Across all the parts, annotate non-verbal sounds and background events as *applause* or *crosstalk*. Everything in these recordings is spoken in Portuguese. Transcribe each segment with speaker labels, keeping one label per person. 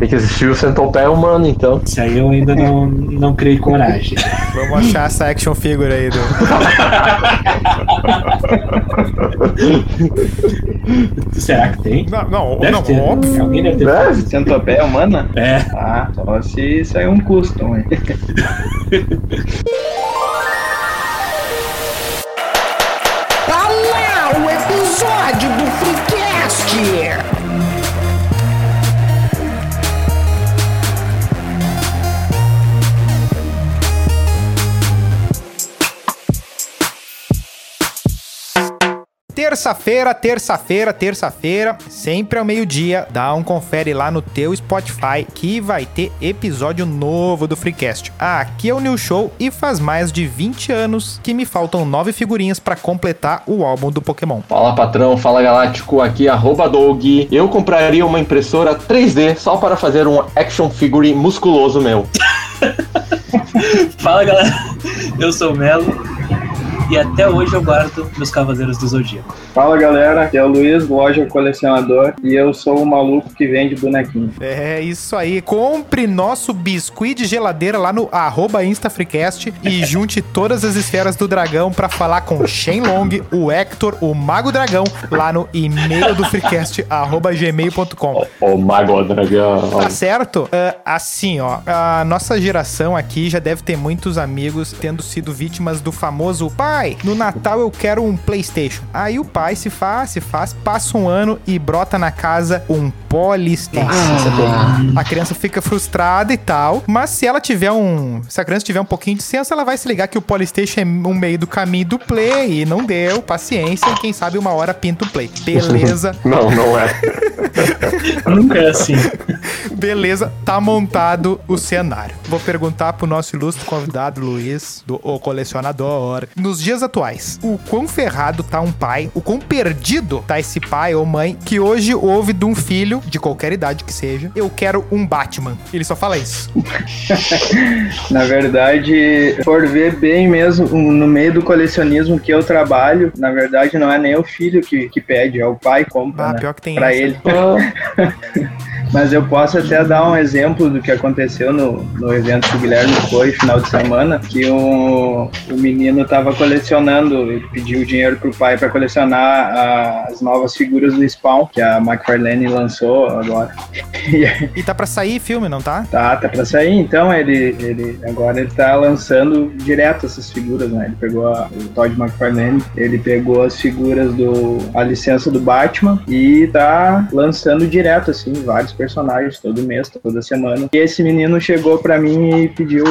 Speaker 1: Tem que existir o centopeia humano, então.
Speaker 2: Isso aí eu ainda não, não criei coragem.
Speaker 3: Vamos achar essa action figure aí do. *laughs*
Speaker 2: Será que tem?
Speaker 3: Não, não,
Speaker 2: Deve
Speaker 3: não
Speaker 2: ter. né?
Speaker 3: óbvio.
Speaker 2: Alguém deve ter.
Speaker 1: Deve.
Speaker 4: Centopeia humana?
Speaker 2: É.
Speaker 4: Ah, só se sair um custom, hein? *laughs*
Speaker 3: Terça-feira, terça-feira, terça-feira, sempre ao meio-dia, dá um confere lá no teu Spotify que vai ter episódio novo do Freecast. Aqui é o New Show e faz mais de 20 anos que me faltam nove figurinhas pra completar o álbum do Pokémon.
Speaker 1: Fala patrão, fala galáctico, aqui é arroba Doug. Eu compraria uma impressora 3D só para fazer um action figure musculoso meu. *laughs*
Speaker 5: Fala galera, eu sou o Melo e até hoje eu guardo meus Cavaleiros do Zodíaco.
Speaker 4: Fala galera, aqui é o Luiz, loja colecionador, e eu sou o maluco que vende bonequinho.
Speaker 3: É isso aí, compre nosso biscuit de geladeira lá no arroba InstaFreecast e *laughs* junte todas as esferas do dragão pra falar com Shenlong, o Hector, o Mago Dragão, lá no e-mail do Freecast, *laughs* arroba gmail.com.
Speaker 1: Ô mago dragão.
Speaker 3: Tá certo? Ah, assim, ó, a nossa geração aqui já deve ter muitos amigos tendo sido vítimas do famoso pai, no Natal eu quero um PlayStation. Aí o pai se faz, se faz, passa um ano e brota na casa um Polystation. A criança fica frustrada e tal, mas se ela tiver um, se a criança tiver um pouquinho de senso, ela vai se ligar que o Polystation é um meio do caminho do Play e não deu, paciência, e quem sabe uma hora pinta o Play. Beleza. *laughs*
Speaker 1: Não, não é. *laughs*
Speaker 5: Nunca é assim.
Speaker 3: Beleza, tá montado o cenário. Vou perguntar pro nosso ilustre convidado Luiz, do O Colecionador. Nos dias atuais, o quão ferrado tá um pai, o quão perdido tá esse pai ou mãe que hoje ouve de um filho, de qualquer idade que seja, eu quero um Batman. Ele só fala isso. *laughs*
Speaker 4: Na verdade, por ver bem mesmo, no meio do colecionismo que eu trabalho, na verdade não é nem o filho que, que pede, é o pai que compra,
Speaker 3: Ah,
Speaker 4: né?
Speaker 3: pior que tem
Speaker 4: Pra
Speaker 3: essa.
Speaker 4: ele. *laughs* Mas eu posso até dar um exemplo do que aconteceu no, no evento que o Guilherme foi, final de semana, que o, o menino tava colecionando, ele pediu dinheiro pro pai para colecionar a- as novas figuras do Spawn, que a McFarlane lançou agora. *laughs* E
Speaker 3: tá pra sair filme, não tá?
Speaker 4: Tá, tá pra sair, então ele, ele agora ele tá lançando direto essas figuras, né? Ele pegou a- o Todd McFarlane, ele pegou as figuras do a licença do Batman e tá lançando direto assim vários personagens todo mês, toda semana. E esse menino chegou pra mim e pediu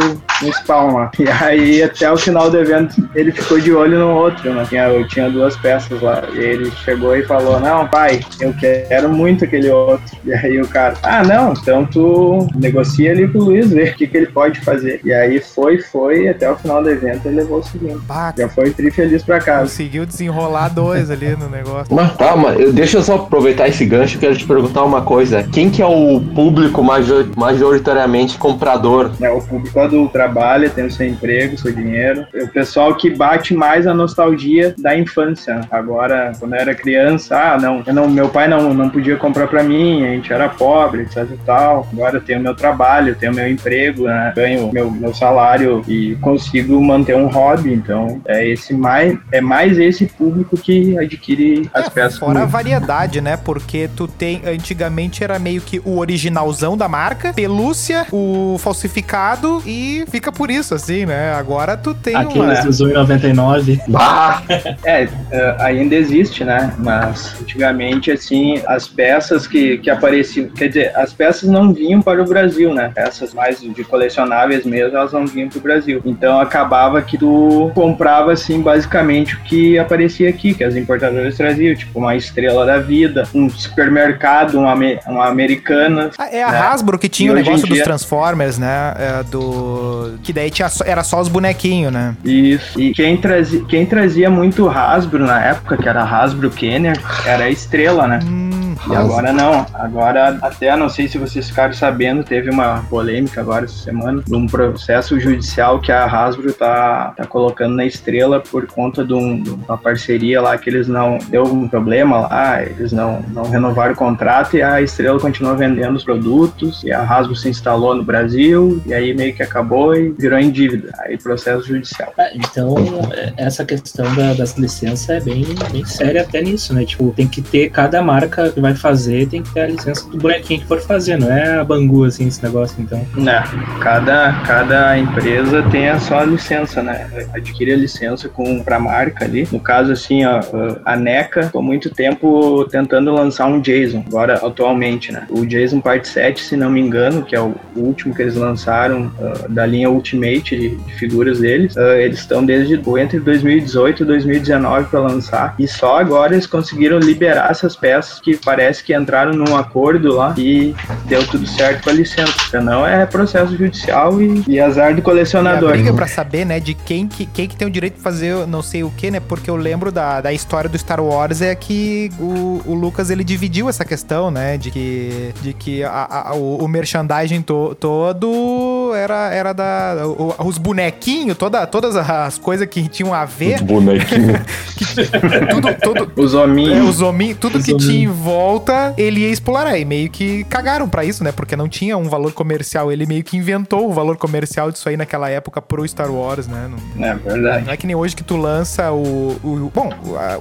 Speaker 4: um spawn lá. E aí até o final do evento ele ficou de olho no outro, né? Eu tinha duas peças lá. E ele chegou e falou: "Não, pai, eu quero muito aquele outro". E aí o cara: "Ah, não, então tu negocia ali com o Luiz, vê o que, que ele pode fazer". E aí foi, foi, e até o final do evento ele levou o seguinte.
Speaker 3: Bah,
Speaker 4: Já foi tri feliz pra casa.
Speaker 3: conseguiu desenrolar dois ali no negócio.
Speaker 1: Mas calma, eu, deixa eu só aproveitar esse gancho e quero te perguntar uma coisa. Quem que é o público major- majoritariamente comprador?
Speaker 4: É, o público adulto trabalha, tem o seu emprego, seu dinheiro. É o pessoal que bate mais a nostalgia da infância. Agora, quando eu era criança, ah, não, eu não meu pai não, não podia comprar pra mim, a gente era pobre, etc e tal. Agora eu tenho meu trabalho, tenho meu emprego, né? ganho meu, meu salário e consigo manter um hobby. Então, é esse mais, é mais esse público que adquire as
Speaker 3: É,
Speaker 4: peças.
Speaker 3: fora a variedade, né? Porque tu tem. Antigamente era meio que o originalzão da marca, pelúcia, o falsificado e fica por isso, assim, né? Agora tu tem uma.
Speaker 5: Aqueles dos 1,99.
Speaker 1: Bah!
Speaker 4: É, é, ainda existe, né? Mas antigamente, assim, as peças que, que apareciam, quer dizer, as peças não vinham para o Brasil, né? Peças mais de colecionáveis mesmo, elas não vinham para o Brasil. Então acabava que tu comprava, assim, basicamente o que aparecia aqui, que as importadoras traziam, tipo uma estrela da vida, um supermercado, uma, uma americana.
Speaker 3: Ah, É a
Speaker 4: né?
Speaker 3: Hasbro que tinha
Speaker 4: E
Speaker 3: o negócio dos
Speaker 4: dia-
Speaker 3: Transformers, né? É, do. Que daí tinha só- era só os bonequinhos, né?
Speaker 4: Isso. E quem trazia, quem trazia muito Hasbro na época, que era Hasbro Kenner, era a estrela, né?
Speaker 3: Hum,
Speaker 4: E agora não, agora até não sei se vocês ficaram sabendo, teve uma polêmica agora essa semana, de um processo judicial que a Hasbro tá, tá colocando na estrela por conta de, um- de uma parceria lá que eles não deu um problema lá, eles não, não renovaram o contrato e a estrela continua vendendo os produtos e a Hasbro se instalou no Brasil e aí meio que acabou e virou em dívida. Aí processo judicial.
Speaker 5: Ah, Então, é, essa questão da- das licenças é bem, bem séria até nisso, né? Tipo, tem que ter, cada marca que vai fazer tem que ter a licença do bonequinho que for fazer, não é a Bangu, assim, esse negócio, então.
Speaker 4: Né, cada, cada empresa tem a sua licença, né? Adquire a licença com pra marca ali. No caso, assim, ó, a NECA ficou muito tempo tentando lançar um Jason, agora atualmente, né? O Jason Part 7, se não me engano, que é o último que eles lançaram ah, da linha Ultimate de, de figuras deles, ah, eles estão desde entre 2018 e 2019 para lançar. E só agora eles conseguiram liberar essas peças que parece que entraram num acordo lá e deu tudo certo com a licença. Senão é processo judicial e, e azar do
Speaker 3: a
Speaker 4: colecionador.
Speaker 3: briga pra saber, né, de quem que, quem que tem o direito de fazer não sei o que, né? Porque eu lembro da, da história do Star Wars é que o, o Lucas ele dividiu essa questão, né? De que, de que a- a- o, o merchandising to- todo era, era da. o- os bonequinhos, toda, todas as coisas que tinham a ver,
Speaker 1: Os bonequinhos. *laughs*
Speaker 3: tudo, tudo,
Speaker 4: Os
Speaker 3: É,
Speaker 4: hominhos.
Speaker 3: os hominhos, tudo
Speaker 5: Os
Speaker 3: que
Speaker 5: hominhos.
Speaker 3: tinha em volta, ele ia explorar. E meio que cagaram pra isso, né? Porque não tinha um valor comercial. Ele meio que inventou o valor comercial disso aí naquela época pro Star Wars, né? Não,
Speaker 4: É verdade.
Speaker 3: não é que nem hoje que tu lança o. o- bom,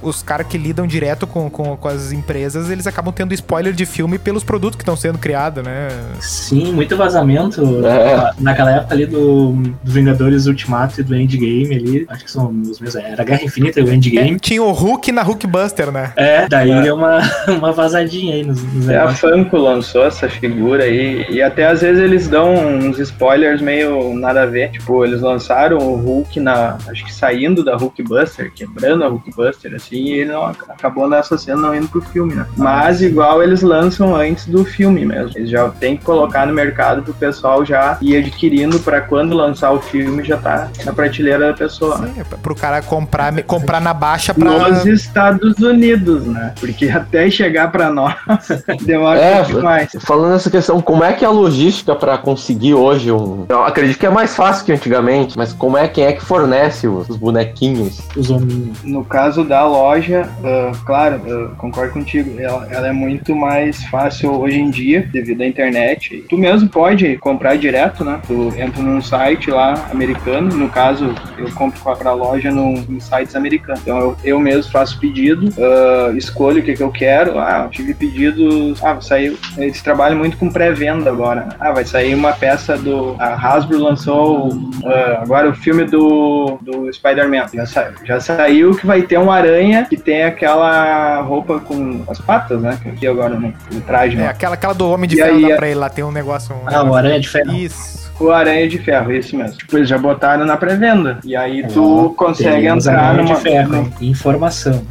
Speaker 3: os caras que lidam direto com, com, com as empresas, eles acabam tendo spoiler de filme pelos produtos que estão sendo criados, né?
Speaker 5: Sim, muito vazamento.
Speaker 1: É.
Speaker 5: Naquela época ali do, do Vingadores Ultimato e do Endgame ali, acho que são os mesmos. Era Guerra Infinita e o Endgame.
Speaker 3: Tinha o Hulk na Hulkbuster, né?
Speaker 5: É, daí deu uma, *laughs* uma vazadinha aí nos, nos
Speaker 4: É, a. Funko lançou essa figura aí, e até às vezes eles dão uns spoilers meio nada a ver. Tipo, eles lançaram o Hulk na. Acho que saindo da Hulkbuster, quebrando a Hulkbuster, assim, e ele não, acabou nessa cena não indo pro filme, né? Mas igual eles lançam antes do filme mesmo. Eles já tem que colocar no mercado pro pessoal já ir adquirindo pra quando lançar o filme já tá na prateleira da pessoa. né?
Speaker 3: Sim, é pro cara comprar, comprar na baixa pra.
Speaker 4: Nos Estados Unidos, né? Porque *laughs* até chegar pra nós demora
Speaker 1: É,
Speaker 4: um pouco mais.
Speaker 1: Falando nessa questão, como é que é a logística pra conseguir hoje um. Eu acredito que é mais fácil que antigamente, mas como é quem é que fornece os, os bonequinhos?
Speaker 5: Os hominhos.
Speaker 4: No caso da loja, ah, claro, eu concordo contigo, ela, ela é muito mais fácil hoje em dia, devido à internet. Tu mesmo pode comprar direto, né? Tu entra num site lá americano, no caso, eu compro pra loja num, em sites americanos. Então eu, eu mesmo faço pedido, ah, escolho o que, que eu quero. Ah, tive pedidos. Ah, sair. Eles trabalham muito com pré-venda agora. Ah, vai sair uma peça do. A Hasbro lançou ah, agora o filme do, do Spider-Man. Já saiu. Já saiu que vai ter um aranha que tem aquela roupa com as patas, né? Que aqui agora no, no traje,
Speaker 3: É,
Speaker 4: né?
Speaker 3: aquela, aquela do Homem de
Speaker 4: E
Speaker 3: Ferro
Speaker 4: aí,
Speaker 3: dá pra ele lá, tem um negócio. um
Speaker 5: Ah, o Aranha de Ferro.
Speaker 3: Isso.
Speaker 4: O Aranha de Ferro, esse mesmo. Tipo, eles já botaram na pré-venda. E aí tu consegue entrar
Speaker 5: Aranha
Speaker 4: numa.
Speaker 5: de Ferro? Informação.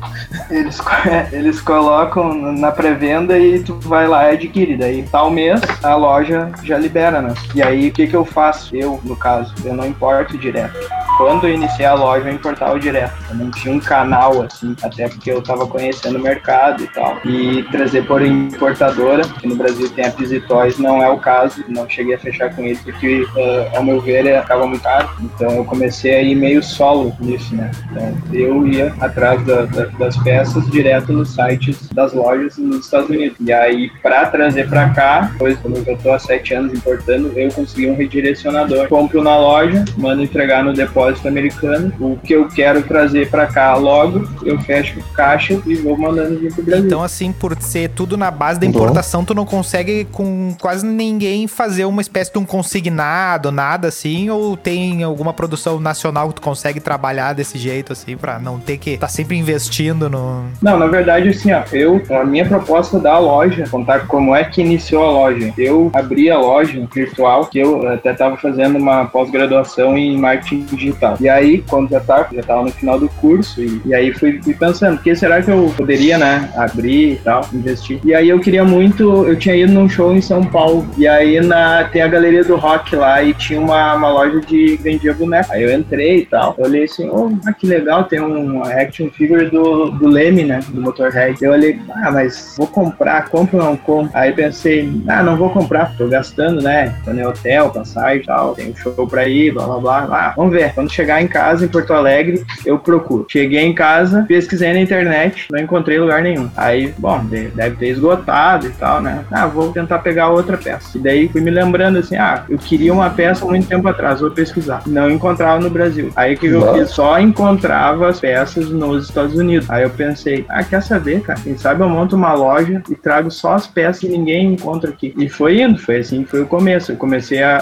Speaker 4: Eles, *laughs* eles colocam na pré-venda e tu vai lá e adquire. Daí tal mês a loja já libera, né? E aí o que, que eu faço? Eu, no caso, eu não importo direto. Quando eu iniciei a loja, eu importava direto. Eu não tinha um canal assim, até porque eu tava conhecendo o mercado e tal. E trazer por importadora, que no Brasil tem a Toys, não é o caso. Não cheguei a fechar com eles porque, eh, ao meu ver, acaba muito caro. Então eu comecei a ir meio solo nisso, né? Então eu ia atrás da- da- das peças direto nos sites das lojas nos Estados Unidos. E aí, para trazer para cá, depois, como eu tô há sete anos importando, eu consegui um redirecionador. Compro na loja, mando entregar no depósito americano. O que eu quero trazer para cá logo, eu fecho caixa e vou mandando vir pro Brasil.
Speaker 3: Então, assim, por ser tudo na base da
Speaker 1: Bom.
Speaker 3: importação, tu não consegue com quase ninguém fazer uma espécie de um consignado, nada assim, ou tem alguma produção nacional que tu consegue trabalhar desse jeito, assim, pra não ter que tá sempre investindo no.
Speaker 4: Não, na verdade, assim, ó, eu, a minha proposta da loja, contar como é que iniciou a loja. Eu abri a loja virtual, que eu até estava fazendo uma pós-graduação em marketing digital tal. E aí, quando já tava, já tava no final do curso, e, e aí fui, fui pensando, o que será que eu poderia, né, abrir e tal, investir. E aí eu queria muito, eu tinha ido num show em São Paulo, e aí na, tem a galeria do rock lá, e tinha uma, uma loja de vendia boneco. Aí eu entrei e tal, eu olhei assim, oh, ah, que legal, tem um action figure do, do Leme, né, do Motorhead. Eu olhei, ah, mas vou comprar, compro ou não compro? Aí pensei, ah, não vou comprar, tô gastando, né, tô no hotel, passagem e tal, tem um show pra ir, blá blá blá. Ah, vamos ver, quando chegar em casa, em Porto Alegre, eu procuro. Cheguei em casa, pesquisei na internet, não encontrei lugar nenhum. Aí, bom, de- deve ter esgotado e tal, né? Ah, vou tentar pegar outra peça. E daí fui me lembrando assim, ah, eu queria uma peça muito tempo atrás, vou pesquisar. Não encontrava no Brasil. Aí que eu fiz? Só encontrava as peças nos Estados Unidos. Aí eu pensei, ah, quer saber, cara? Quem sabe eu monto uma loja e trago só as peças que ninguém encontra aqui. E foi indo, foi assim foi o começo. Eu comecei a,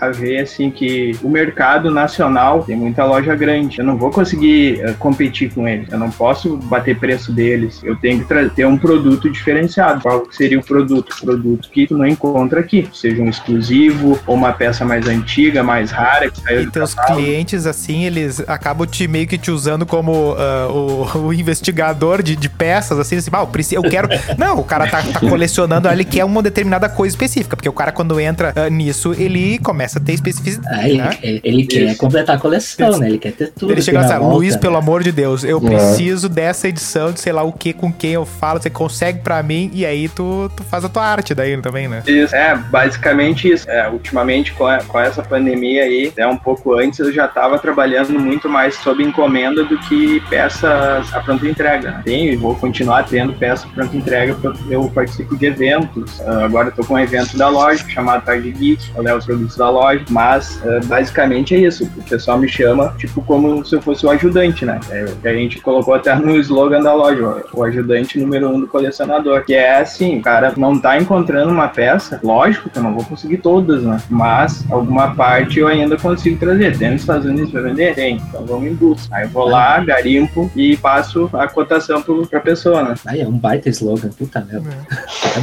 Speaker 4: a, a ver assim que o mercado nacional tem muita loja grande. Eu não vou conseguir eh, competir com eles. Eu não posso bater preço deles. Eu tenho que ter um produto diferenciado. Qual seria o produto? Produto que tu não encontra aqui. Seja um exclusivo ou uma peça mais antiga, mais rara, que saiu
Speaker 3: E
Speaker 4: do
Speaker 3: teus
Speaker 4: catálogo.
Speaker 3: clientes, assim, eles acabam te meio que te usando como ah, o, *laughs* o investigador de, de peças, assim, assim, ah, eu, preciso, eu quero. *laughs* Não, o cara tá, tá colecionando, ele quer uma determinada coisa específica, porque o cara, quando entra ah, nisso, ele começa a ter especificidade.
Speaker 5: Ah, ele,
Speaker 3: né?
Speaker 5: ele, ele quer
Speaker 4: Isso.
Speaker 5: Completar a coleção, né? Ele quer ter tudo.
Speaker 3: Ele chega assim,
Speaker 5: volta,
Speaker 3: Luiz,
Speaker 5: né?
Speaker 3: pelo amor de Deus, eu
Speaker 1: É.
Speaker 3: preciso dessa edição de sei lá o que com quem eu falo, você consegue pra mim, e aí tu, tu faz a tua arte daí também, né?
Speaker 4: Isso, é, basicamente isso. É, ultimamente, com, a- com essa pandemia aí, até um pouco antes, eu já estava trabalhando muito mais sob encomenda do que peças a pronta entrega. né? Tenho e vou continuar tendo peças a pronta entrega, porque eu participo de eventos. Ah, agora eu tô com um evento da loja, chamado Tarde Geek, eu levo os produtos da loja, mas ah, basicamente é isso. O pessoal me chama, tipo, como se eu fosse o ajudante, né? É, a gente colocou até no slogan da loja, ó, o ajudante número um do colecionador. Que é assim, o cara não tá encontrando uma peça, lógico que eu não vou conseguir todas, né? Mas alguma parte eu ainda consigo trazer. Tem nos Estados Unidos pra vender? Tem. Então vamos em busca. Aí eu vou lá, garimpo e passo a cotação pro, pra pessoa, né?
Speaker 5: Ai, é um baita slogan, puta merda.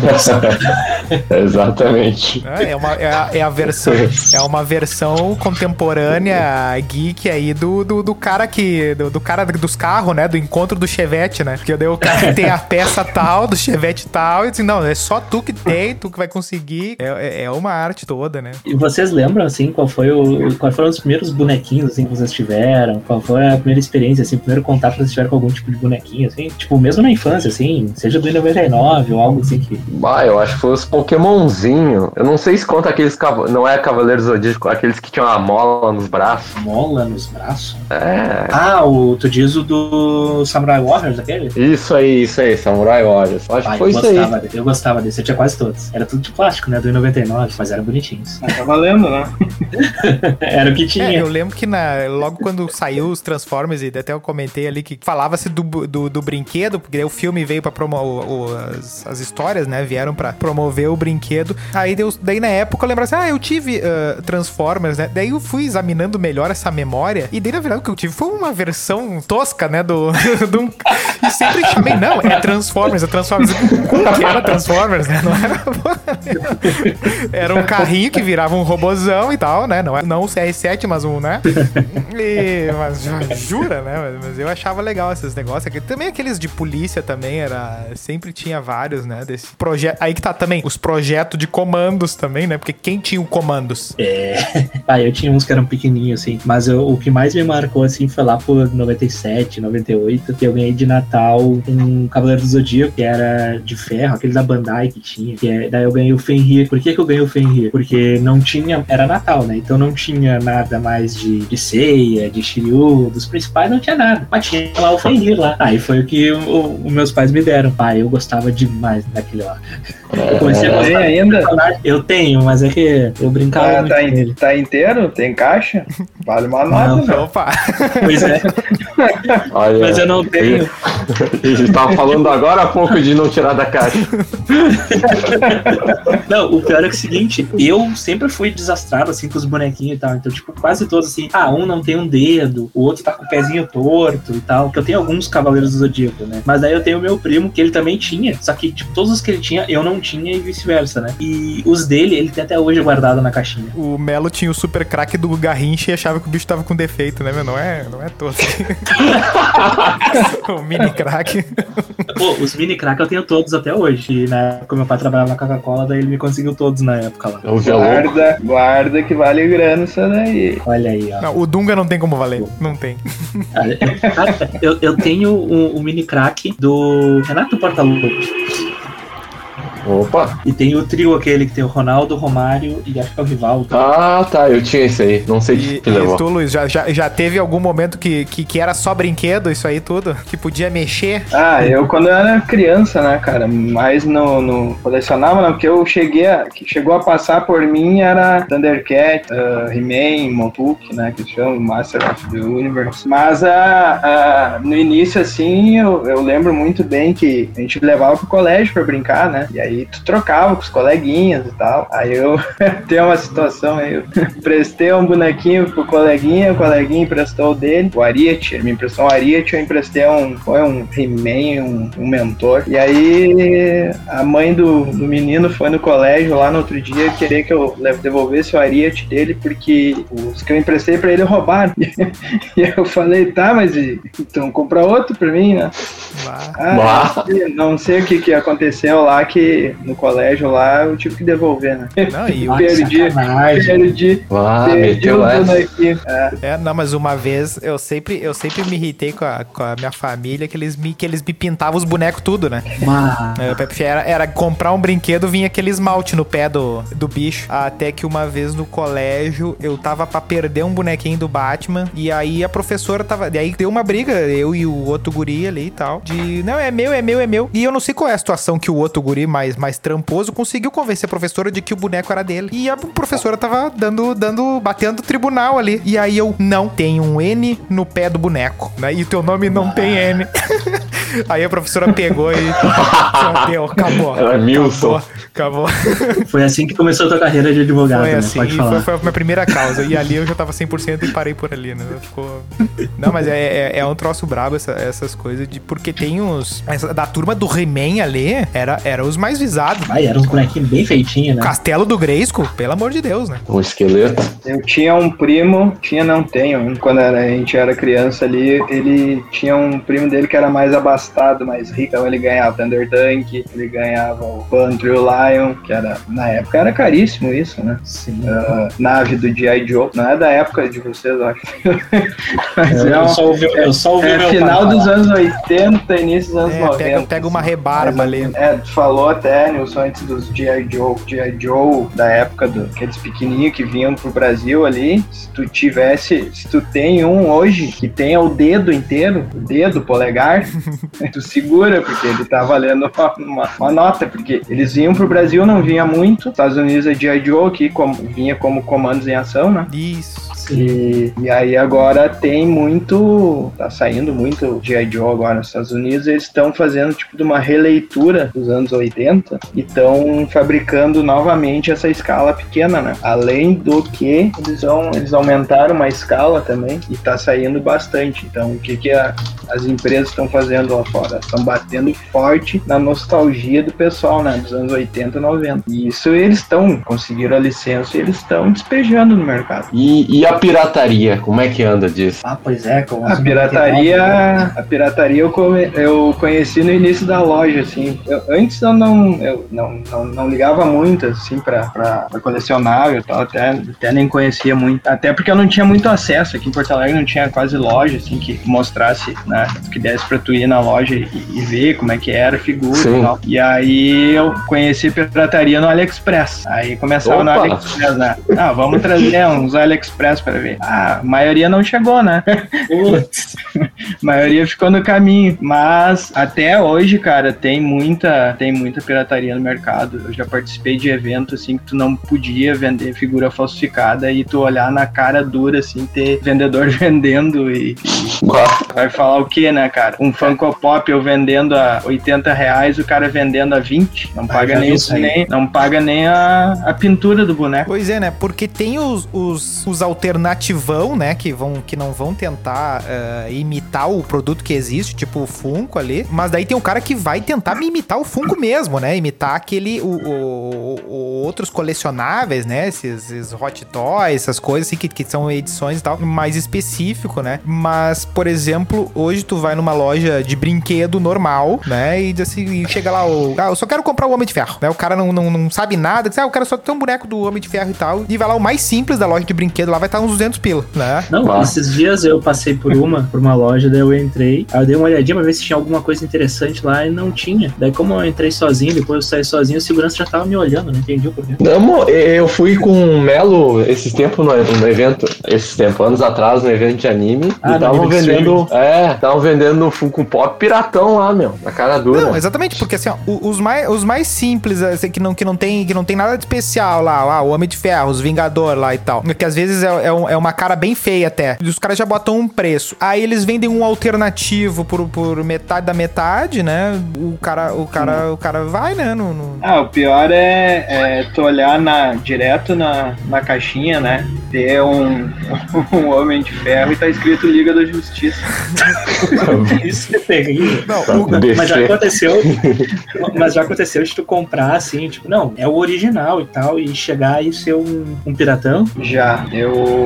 Speaker 5: É sabe? *laughs*
Speaker 1: Exatamente.
Speaker 3: É, é uma, é, a, é a versão, *laughs* é uma versão contemporânea geek aí do, do, do cara que, do, do cara dos carros, né? Do encontro do Chevette, né? Porque o cara que tem a peça tal, do Chevette tal, e assim, não, é só tu que tem, tu que vai conseguir. É, é- é uma arte toda, né?
Speaker 5: E vocês lembram, assim, qual foi o. Quais foram os primeiros bonequinhos, assim, que vocês tiveram? Qual foi a primeira experiência, assim, o primeiro contato que vocês tiveram com algum tipo de bonequinho, assim? Tipo, mesmo na infância, assim, seja do 99 ou algo assim que.
Speaker 1: Ah, eu acho que foi os Pokémonzinho. Eu não sei se conta aqueles. Não é Cavaleiros Zodíaco, aqueles que tinham a mola nos braços.
Speaker 5: Mola nos braços.
Speaker 1: É.
Speaker 5: Ah, o. Tu diz o do Samurai Warriors, aquele?
Speaker 1: Isso aí, isso aí, Samurai Warriors. Eu Acho
Speaker 5: Ah,
Speaker 1: que foi
Speaker 5: eu
Speaker 1: isso aí.
Speaker 5: gostava, desse, eu gostava desse, eu tinha quase todos. Era tudo de plástico, né? Do 99, mas eram bonitinhos.
Speaker 4: Mas tá valendo, né? *laughs*
Speaker 5: Era o que
Speaker 3: É,
Speaker 5: tinha.
Speaker 3: eu lembro que na, logo quando saiu os Transformers, e até eu comentei ali que falava-se do, do, do brinquedo, porque daí o filme veio pra promover as, as histórias, né? Vieram pra promover o brinquedo. Aí deu, daí na época eu lembro assim, ah, eu tive ah, Transformers, né? Daí eu fui examinando melhor essa memória, e daí na verdade o que eu tive foi uma versão tosca, né? Do, *laughs* do e sempre chamei, não, é Transformers, é Transformers. Como que era Transformers, né? Não era. Era um carrinho que virava um robozão e tal, né? Não, é- não o CR7, mas um, né? E, mas ju- jura, né? Mas, eu achava legal esses negócios. Também aqueles de polícia também era. Sempre tinha vários, né? Desse projeto. Aí que tá também, os projetos de comandos também, né? Porque quem tinha o comandos?
Speaker 5: É. Ah, eu tinha uns que eram pequenininhos, assim. Mas eu- o que mais me marcou, assim, foi lá por 97, 98, que eu ganhei de Natal um Cavaleiro do Zodíaco, que era de ferro, aquele da Bandai que tinha. Que é, daí eu ganhei o Fenrir. Por que, que eu ganhei o Fenrir? Porque não tinha. Era Natal, né? Então não tinha nada mais de, de ceia, de Shiryu, dos principais não tinha nada. Mas tinha lá o Fenrir lá. Aí foi o que os meus pais me deram. Pai, eu gostava demais daquele lá. Eu comecei a
Speaker 4: Tem
Speaker 5: gostar
Speaker 4: ainda?
Speaker 5: eu tenho, mas é que eu brincava
Speaker 4: Ah,
Speaker 5: muito
Speaker 4: tá,
Speaker 5: com
Speaker 4: in-
Speaker 5: ele.
Speaker 4: tá inteiro? Tem caixa? *laughs* Vale uma
Speaker 5: Não,
Speaker 4: nota, né?
Speaker 3: Opa!
Speaker 5: Pois é,
Speaker 1: Olha,
Speaker 5: mas eu não tenho.
Speaker 1: A gente tava falando agora há pouco de não tirar da caixa.
Speaker 5: Não, o pior é que é o seguinte, eu sempre fui desastrado assim com os bonequinhos e tal. Então, tipo, quase todos assim, ah, um não tem um dedo, o outro tá com o pezinho torto e tal. Que eu tenho alguns Cavaleiros do Zodíaco, né? Mas daí eu tenho o meu primo, que ele também tinha. Só que, tipo, todos os que ele tinha, eu não tinha e vice-versa, né? E os dele, ele tem até hoje guardado na caixinha.
Speaker 3: O Melo tinha o super craque do Garrincha e achava que o bicho tava com defeito, né, meu? Não é, não é todo. *laughs* o mini crack.
Speaker 5: Pô, os mini crack eu tenho todos até hoje. E na época meu pai trabalhava na Coca-Cola, daí ele me conseguiu todos na época lá.
Speaker 1: É Veloco.
Speaker 4: Guarda, guarda que vale grana isso daí.
Speaker 5: Olha aí, ó.
Speaker 3: Não, o Dunga não tem como valer. Não tem.
Speaker 5: Eu, eu tenho o, o mini crack do Renato Portaluppi.
Speaker 1: Opa.
Speaker 5: E tem o trio aquele que tem o Ronaldo, o Romário e acho que é o Rivaldo.
Speaker 1: Ah, tá. Eu tinha esse aí. Não sei de que
Speaker 3: e
Speaker 1: levou.
Speaker 3: tu, Luiz, já, já, já teve algum momento que, que, que era só brinquedo, isso aí tudo? Que podia mexer?
Speaker 4: Ah, eu quando eu era criança, né, cara, mais no, no colecionava, não, porque eu cheguei a, que chegou a passar por mim era Thundercat, uh, He-Man, Motuk, né, que chama Master of the Universe. Mas a, a, no início, assim, eu, eu lembro muito bem que a gente levava pro colégio pra brincar, né, e aí tu trocava com os coleguinhas e tal. Aí eu *laughs* tenho uma situação aí, eu *laughs* emprestei um bonequinho pro coleguinha, o coleguinha emprestou o dele, o Ariete, ele me emprestou um Ariete, eu emprestei um, foi um He-Man, um, um mentor. E aí a mãe do, do menino foi no colégio lá no outro dia querer que eu devolvesse o Ariete dele, porque os que eu emprestei pra ele roubaram. *laughs* E eu falei, tá, mas então compra outro pra mim, né? Ah, não sei o que, que aconteceu lá, que no colégio lá eu tive que devolver, né?
Speaker 3: Não, e o-
Speaker 5: Ah,
Speaker 4: perdi.
Speaker 5: sacanagem.
Speaker 4: Perdi,
Speaker 1: Ah,
Speaker 4: perdi o bonequinho. É.
Speaker 3: É, não, mas uma vez eu sempre, eu sempre me irritei com a, com a minha família, que eles, me, que eles me pintavam os bonecos tudo, né?
Speaker 5: Mas-
Speaker 3: É, Era, era comprar um brinquedo, vinha aquele esmalte no pé do, do bicho. Até que uma vez no colégio eu tava pra perder um bonequinho do Batman. E aí a professora tava. E aí deu uma briga, eu e o outro guri ali e tal. De não, é meu, é meu, é meu. E eu não sei qual é a situação que o outro guri mais, mais tramposo conseguiu convencer a professora de que o boneco era dele. E a professora tava dando, dando, batendo tribunal ali. E aí eu, não, tem um N no pé do boneco. Né? E o teu nome não tem N. *laughs* aí a professora pegou e. Deu, acabou.
Speaker 1: Era Milson.
Speaker 3: Acabou. acabou. *laughs*
Speaker 5: Foi assim que começou a tua carreira de advogado,
Speaker 3: Foi
Speaker 5: né?
Speaker 3: assim,
Speaker 5: Pode falar.
Speaker 3: foi, foi a minha primeira causa. E ali eu já tava 100% e parei por ali, né? Ficou... Não, mas é, é, é um troço brabo essa- essas coisas, de, porque tem uns... essa- da turma do He-Man ali, era, era os mais visados.
Speaker 5: Ai, era uns bonequinhos bem feitinhos,
Speaker 3: O
Speaker 5: né?
Speaker 3: Castelo do Greyskull, pelo amor de Deus, né?
Speaker 1: Um esqueleto.
Speaker 4: Eu tinha um primo, tinha não tenho, quando era- a gente era criança ali, ele tinha um primo dele que era mais abastado, mais rico, então ele ganhava Thunder Tank, ele ganhava o Pantry o Lion, que era, na época era caríssimo isso, né?
Speaker 5: Sim.
Speaker 4: Ah, nave do G.I. Joe, não é da época de vocês, eu acho. *laughs* Mas
Speaker 5: Eu,
Speaker 4: é, um-
Speaker 5: só ouvi, eu só ouvi
Speaker 4: é
Speaker 5: meu
Speaker 4: final dos anos 80, início dos anos
Speaker 3: É,
Speaker 4: 90.
Speaker 3: pega, pega uma
Speaker 4: assim.
Speaker 3: rebarba ali.
Speaker 4: É, tu falou até, Nilson, antes dos G.I. Joe. G.I. Joe, da época do, aqueles pequenininhos que vinham pro Brasil ali, se tu tivesse, se tu tem um hoje que tenha o dedo inteiro, o dedo, o polegar, *laughs* tu segura, porque ele tá valendo uma, uma- uma nota, porque eles vinham pro Brasil, não vinha muito, Estados Unidos é G.I. Joe, aqui como, vinha como comandos em ação, né?
Speaker 3: Isso.
Speaker 4: E, e aí agora tem muito. Tá saindo muito G.I. Joe agora nos Estados Unidos. Eles estão fazendo tipo de uma releitura dos anos 80 e estão fabricando novamente essa escala pequena, né? Além do que eles, vão, eles aumentaram uma escala também e tá saindo bastante. Então o que, que a- as empresas estão fazendo lá fora? Estão batendo forte na nostalgia do pessoal, né? Dos anos 80 e 90. E isso eles estão, conseguiram a licença e eles estão despejando no mercado.
Speaker 1: E, e a pirataria? Como é que anda disso?
Speaker 5: Ah, pois é. Com
Speaker 4: A pirataria, a pirataria eu, come- eu conheci no início da loja, assim. Eu- antes eu não, eu não, não, não ligava muito, assim, pra, pra, pra colecionável e tal, até, até nem conhecia muito. Até porque eu não tinha muito acesso aqui em Porto Alegre, não tinha quase loja, assim, que mostrasse, né, que desse pra tu ir na loja e, e ver como é que era a figura
Speaker 1: Sim.
Speaker 4: e tal. E aí eu conheci pirataria no AliExpress. Aí começava no
Speaker 1: Opa!
Speaker 4: AliExpress, né? Ah, vamos trazer uns AliExpress pra ver. Ah, a maioria não chegou, né?
Speaker 5: Putz, *laughs*
Speaker 4: A maioria ficou no caminho. Mas até hoje, cara, tem muita, tem muita pirataria no mercado. Eu já participei de evento assim que tu não podia vender figura falsificada e tu olhar na cara dura assim, ter vendedor *laughs* vendendo e, e vai falar o que, né, cara? Um Funko Pop eu vendendo a 80 reais, o cara vendendo a 20. Não paga
Speaker 5: já
Speaker 4: nem, nem não paga nem a, a pintura do boneco.
Speaker 3: Pois é, né? Porque tem os, os, os alternativão, né? Que, vão, que não vão tentar eh, imitar o produto que existe, tipo o Funko ali. Mas daí tem um cara que vai tentar imitar o Funko mesmo, né? Imitar aquele. O, o, o outros colecionáveis, né? Esses, esses hot toys, essas coisas assim, que, que são edições e tal, mais específico, né? Mas, por exemplo, hoje tu vai numa loja de brinquedo normal, né? E assim, e chega lá o. Ah, eu só quero comprar o Homem de Ferro. Né? O cara não, não, não sabe nada, diz, ah, eu quero só ter um boneco do Homem de Ferro e tal. E vai lá o mais simples da loja de brinquedo, lá vai estar uns 200 pila, né?
Speaker 5: Não,
Speaker 1: Claro.
Speaker 5: esses dias eu passei por uma, *laughs* por uma loja, daí eu entrei, aí eu dei uma olhadinha pra ver se tinha alguma coisa interessante lá e não tinha. Daí como eu entrei sozinho, depois eu saí sozinho, o segurança já tava me olhando, não entendi o porquê.
Speaker 1: Não, eu fui com o Melo esses tempos no, no evento, esses tempos, anos atrás, no evento de anime,
Speaker 5: Ah,
Speaker 1: e estavam vendendo, é, estavam vendendo no Funko Pop piratão lá, meu, na cara dura.
Speaker 3: Não, exatamente, porque assim, ó, os mais, os mais simples, assim, que não, que, não tem, que não tem nada de especial lá, ah, o Homem de Ferro, os Vingador lá e tal, que às vezes é, é, um- é uma cara bem feia até, e os caras já botam um preço, aí eles vendem um alternativo por, por metade da metade, né, o cara, o cara, o cara vai, né, no... no-
Speaker 4: Ah, o pior é, é tu olhar na, direto na, na caixinha, né? Ter um, *laughs* um Homem de Ferro e tá escrito Liga da Justiça. *laughs*
Speaker 5: Isso é terrível.
Speaker 3: Não,
Speaker 1: Tá,
Speaker 3: o-
Speaker 1: DC.
Speaker 5: Mas já aconteceu. mas já aconteceu de tu comprar assim, tipo, não, é o original e tal, e chegar e ser um, um piratão.
Speaker 4: Já, eu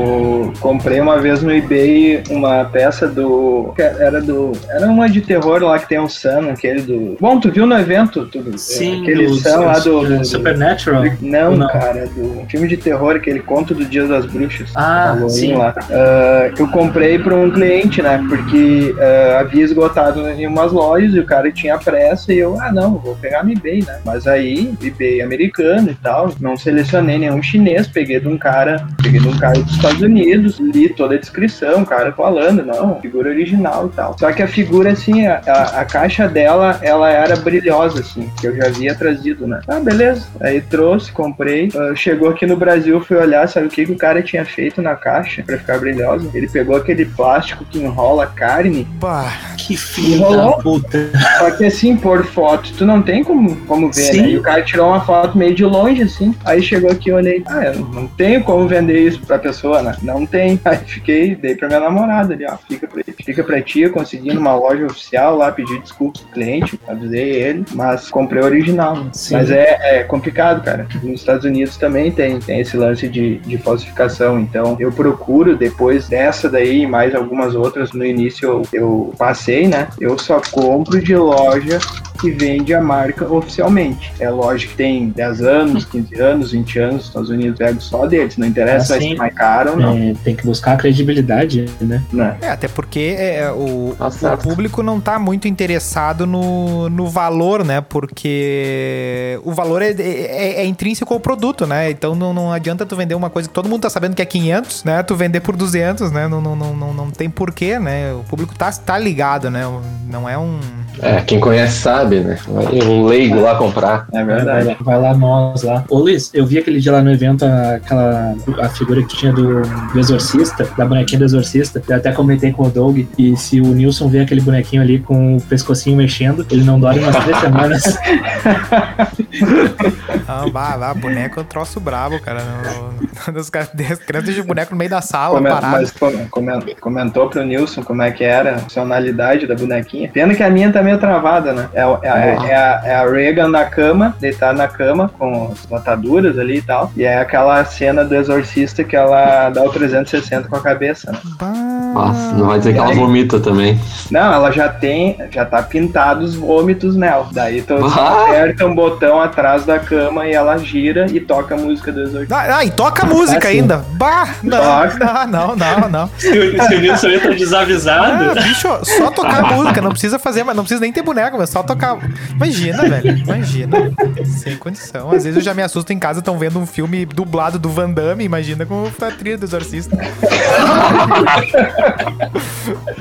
Speaker 4: comprei uma vez no eBay uma peça do. Era do. Era uma de terror lá que tem o Sam, aquele do. Bom, tu viu no evento? Tu, aquele
Speaker 5: do-
Speaker 4: Sam lá do. do-
Speaker 5: Supernatural.
Speaker 4: Não,
Speaker 5: Não.
Speaker 4: cara, do filme de terror, aquele conto do Dia das Bruxas.
Speaker 5: Ah,
Speaker 4: Halloween
Speaker 5: sim.
Speaker 4: lá. Ah, eu comprei para um cliente, né? Porque ah, havia esgotado em umas lojas e o cara tinha pressa e eu, ah, não, vou pegar no eBay, né? Mas aí, eBay americano e tal, não selecionei nenhum chinês, peguei de um cara, peguei de um cara Estados Unidos, li toda a descrição, o cara falando, não, figura original e tal. Só que a figura, assim, a, a, a caixa dela, ela era brilhosa, assim, que eu já havia trazido, né? Ah, beleza. Aí trouxe, comprei. Ah, chegou aqui no Brasil, fui olhar, sabe o que, que o cara tinha feito na caixa pra ficar brilhosa? Ele pegou aquele plástico que enrola carne,
Speaker 3: Pá,
Speaker 5: Que filho
Speaker 4: Enrolou?
Speaker 5: da puta.
Speaker 4: só que assim, por foto, tu não tem como, como ver,
Speaker 5: Sim.
Speaker 4: né? E o cara tirou uma foto meio de longe, assim. Aí chegou aqui e olhei, ah, eu não tenho como vender isso pra pessoa, Não tem. *laughs* Aí fiquei, dei pra minha namorada ali, ó, fica pra, fica pra ti, eu consegui numa loja oficial lá, pedi desculpa pro cliente, avisei ele, mas comprei o original. né?
Speaker 5: Sim.
Speaker 4: Mas é, é complicado, cara. Nos Estados Unidos também tem, tem esse lance de, de falsificação, então eu procuro, depois dessa daí e mais algumas outras, no início eu, eu passei, né? Eu só compro de loja que vende a marca oficialmente. É loja que tem 10 anos, 15 anos, 20 anos, nos Estados Unidos pego só deles, não interessa
Speaker 5: Ah,
Speaker 4: se é mais caro ou não.
Speaker 5: É, tem que buscar a credibilidade, né?
Speaker 4: né?
Speaker 3: É, até porque é, o,
Speaker 1: Tá
Speaker 3: o público não tá muito interessado no, no valor, né? Porque o valor é, é- é intrínseco ao produto, né? Então não, não adianta tu vender uma coisa que todo mundo tá sabendo que é 500, né? Tu vender por 200, né? Não, não, não, não, não tem porquê, né? O público tá, tá ligado, né? Não é um...
Speaker 1: É, quem conhece sabe, né? Vai um leigo lá comprar.
Speaker 4: É verdade.
Speaker 5: vai lá nós lá. Ô Luiz, eu vi aquele dia lá no evento a- aquela a figura que tinha do, do exorcista, da bonequinha do exorcista. Eu até comentei com o Doug e se o Nilson vê aquele bonequinho ali com o pescocinho mexendo, ele não dorme umas três semanas. *laughs*
Speaker 3: Ah, vá, vá, boneco é um troço brabo, cara. Os crianças de boneco no meio da sala,
Speaker 4: Come-
Speaker 3: parado.
Speaker 4: mas com- come- comentou pro Nilson como é que era a funcionalidade da bonequinha. Pena que a minha tá meio travada, né? É, é, a- é a, é a Reagan na cama, deitada na cama, com as botaduras ali e tal. E é aquela cena do exorcista que ela dá o 360 com a cabeça, né?
Speaker 3: Bah.
Speaker 1: Nossa, não vai dizer que ela
Speaker 4: aí?
Speaker 1: vomita também.
Speaker 4: Não, ela já tem, já tá pintado os vômitos nela. Daí tu
Speaker 1: Ah!
Speaker 4: aperta um botão atrás da cama e ela gira e toca a música do exorcista.
Speaker 3: Ah, ah, e toca a música
Speaker 5: Ah, sim.
Speaker 3: ainda. Bah, não,
Speaker 4: Toca. *laughs*
Speaker 3: não, não, não, não. *laughs*
Speaker 5: se, o, se o Nilson entra desavisado.
Speaker 3: Ah, bicho, só tocar a música, não precisa fazer, mas não precisa nem ter boneco, mas só tocar. Imagina, velho, imagina. Sem condição. Às vezes eu já me assusto em casa, estão vendo um filme dublado do Van Damme, imagina com a trilha do Exorcista. *laughs*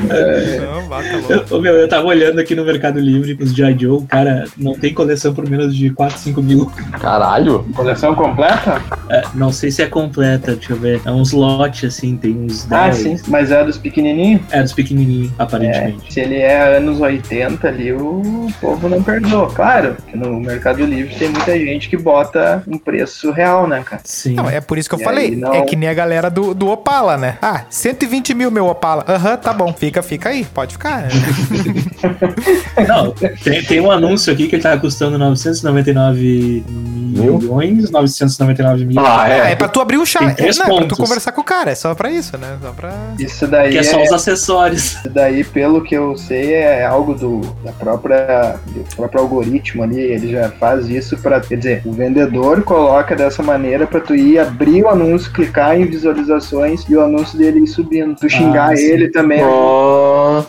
Speaker 3: não.
Speaker 5: Eu, ô, meu, eu tava olhando aqui no Mercado Livre com os G.I. Joe, o cara não tem coleção por menos de 4, 5 mil.
Speaker 1: Caralho.
Speaker 4: Coleção completa?
Speaker 5: É, não sei se é completa, deixa eu ver. É uns lotes assim, tem uns 10.
Speaker 4: Ah, sim. Mas é dos pequenininhos?
Speaker 5: É dos pequenininhos,
Speaker 4: É,
Speaker 5: aparentemente.
Speaker 4: se ele é anos 80 ali, o povo não perdoa. Claro, que no Mercado Livre tem muita gente que bota um preço real, né, cara?
Speaker 5: Sim.
Speaker 3: Não, é por isso que eu
Speaker 4: E
Speaker 3: falei.
Speaker 4: aí, não-
Speaker 3: É que nem a galera do, do Opala, né? Ah, 120 mil meu Opala. Aham, tá bom. Fica, fica aí. Pode ficar. né? *laughs*
Speaker 5: Não, tem, tem um anúncio aqui que ele tá custando 999
Speaker 1: Mil?
Speaker 5: milhões, 999 mil.
Speaker 1: Ah,
Speaker 3: É,
Speaker 1: é.
Speaker 3: é pra tu abrir um chat. É, não, é pra tu conversar com o cara, é só pra isso, né? Só pra.
Speaker 4: Isso daí
Speaker 5: Que é só
Speaker 4: é-
Speaker 5: os acessórios.
Speaker 4: Isso daí, pelo que eu sei, é algo do da própria do próprio algoritmo ali. Ele já faz isso para, quer dizer, o vendedor coloca dessa maneira para tu ir abrir o anúncio, clicar em visualizações e o anúncio dele ir subindo. Tu xingar
Speaker 5: sim.
Speaker 4: ele também.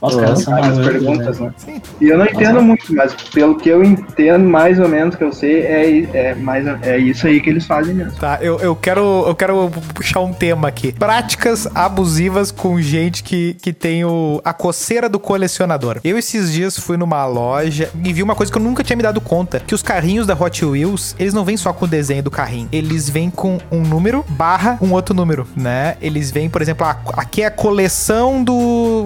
Speaker 1: Ó,
Speaker 5: Os caras são malucos,
Speaker 4: perguntas,
Speaker 5: né?
Speaker 4: né?
Speaker 3: Sim.
Speaker 4: E eu não entendo muito, mas pelo que eu entendo, mais ou menos que eu sei, é, é, mais, é isso aí que eles fazem mesmo.
Speaker 3: Tá, eu, eu, quero, eu quero puxar um tema aqui. Práticas abusivas com gente que, que tem o, a coceira do colecionador. Eu esses dias fui numa loja e vi uma coisa que eu nunca tinha me dado conta, que os carrinhos da Hot Wheels, eles não vêm só com o desenho do carrinho, eles vêm com um número barra um outro número, né? Eles vêm, por exemplo, aqui é a coleção do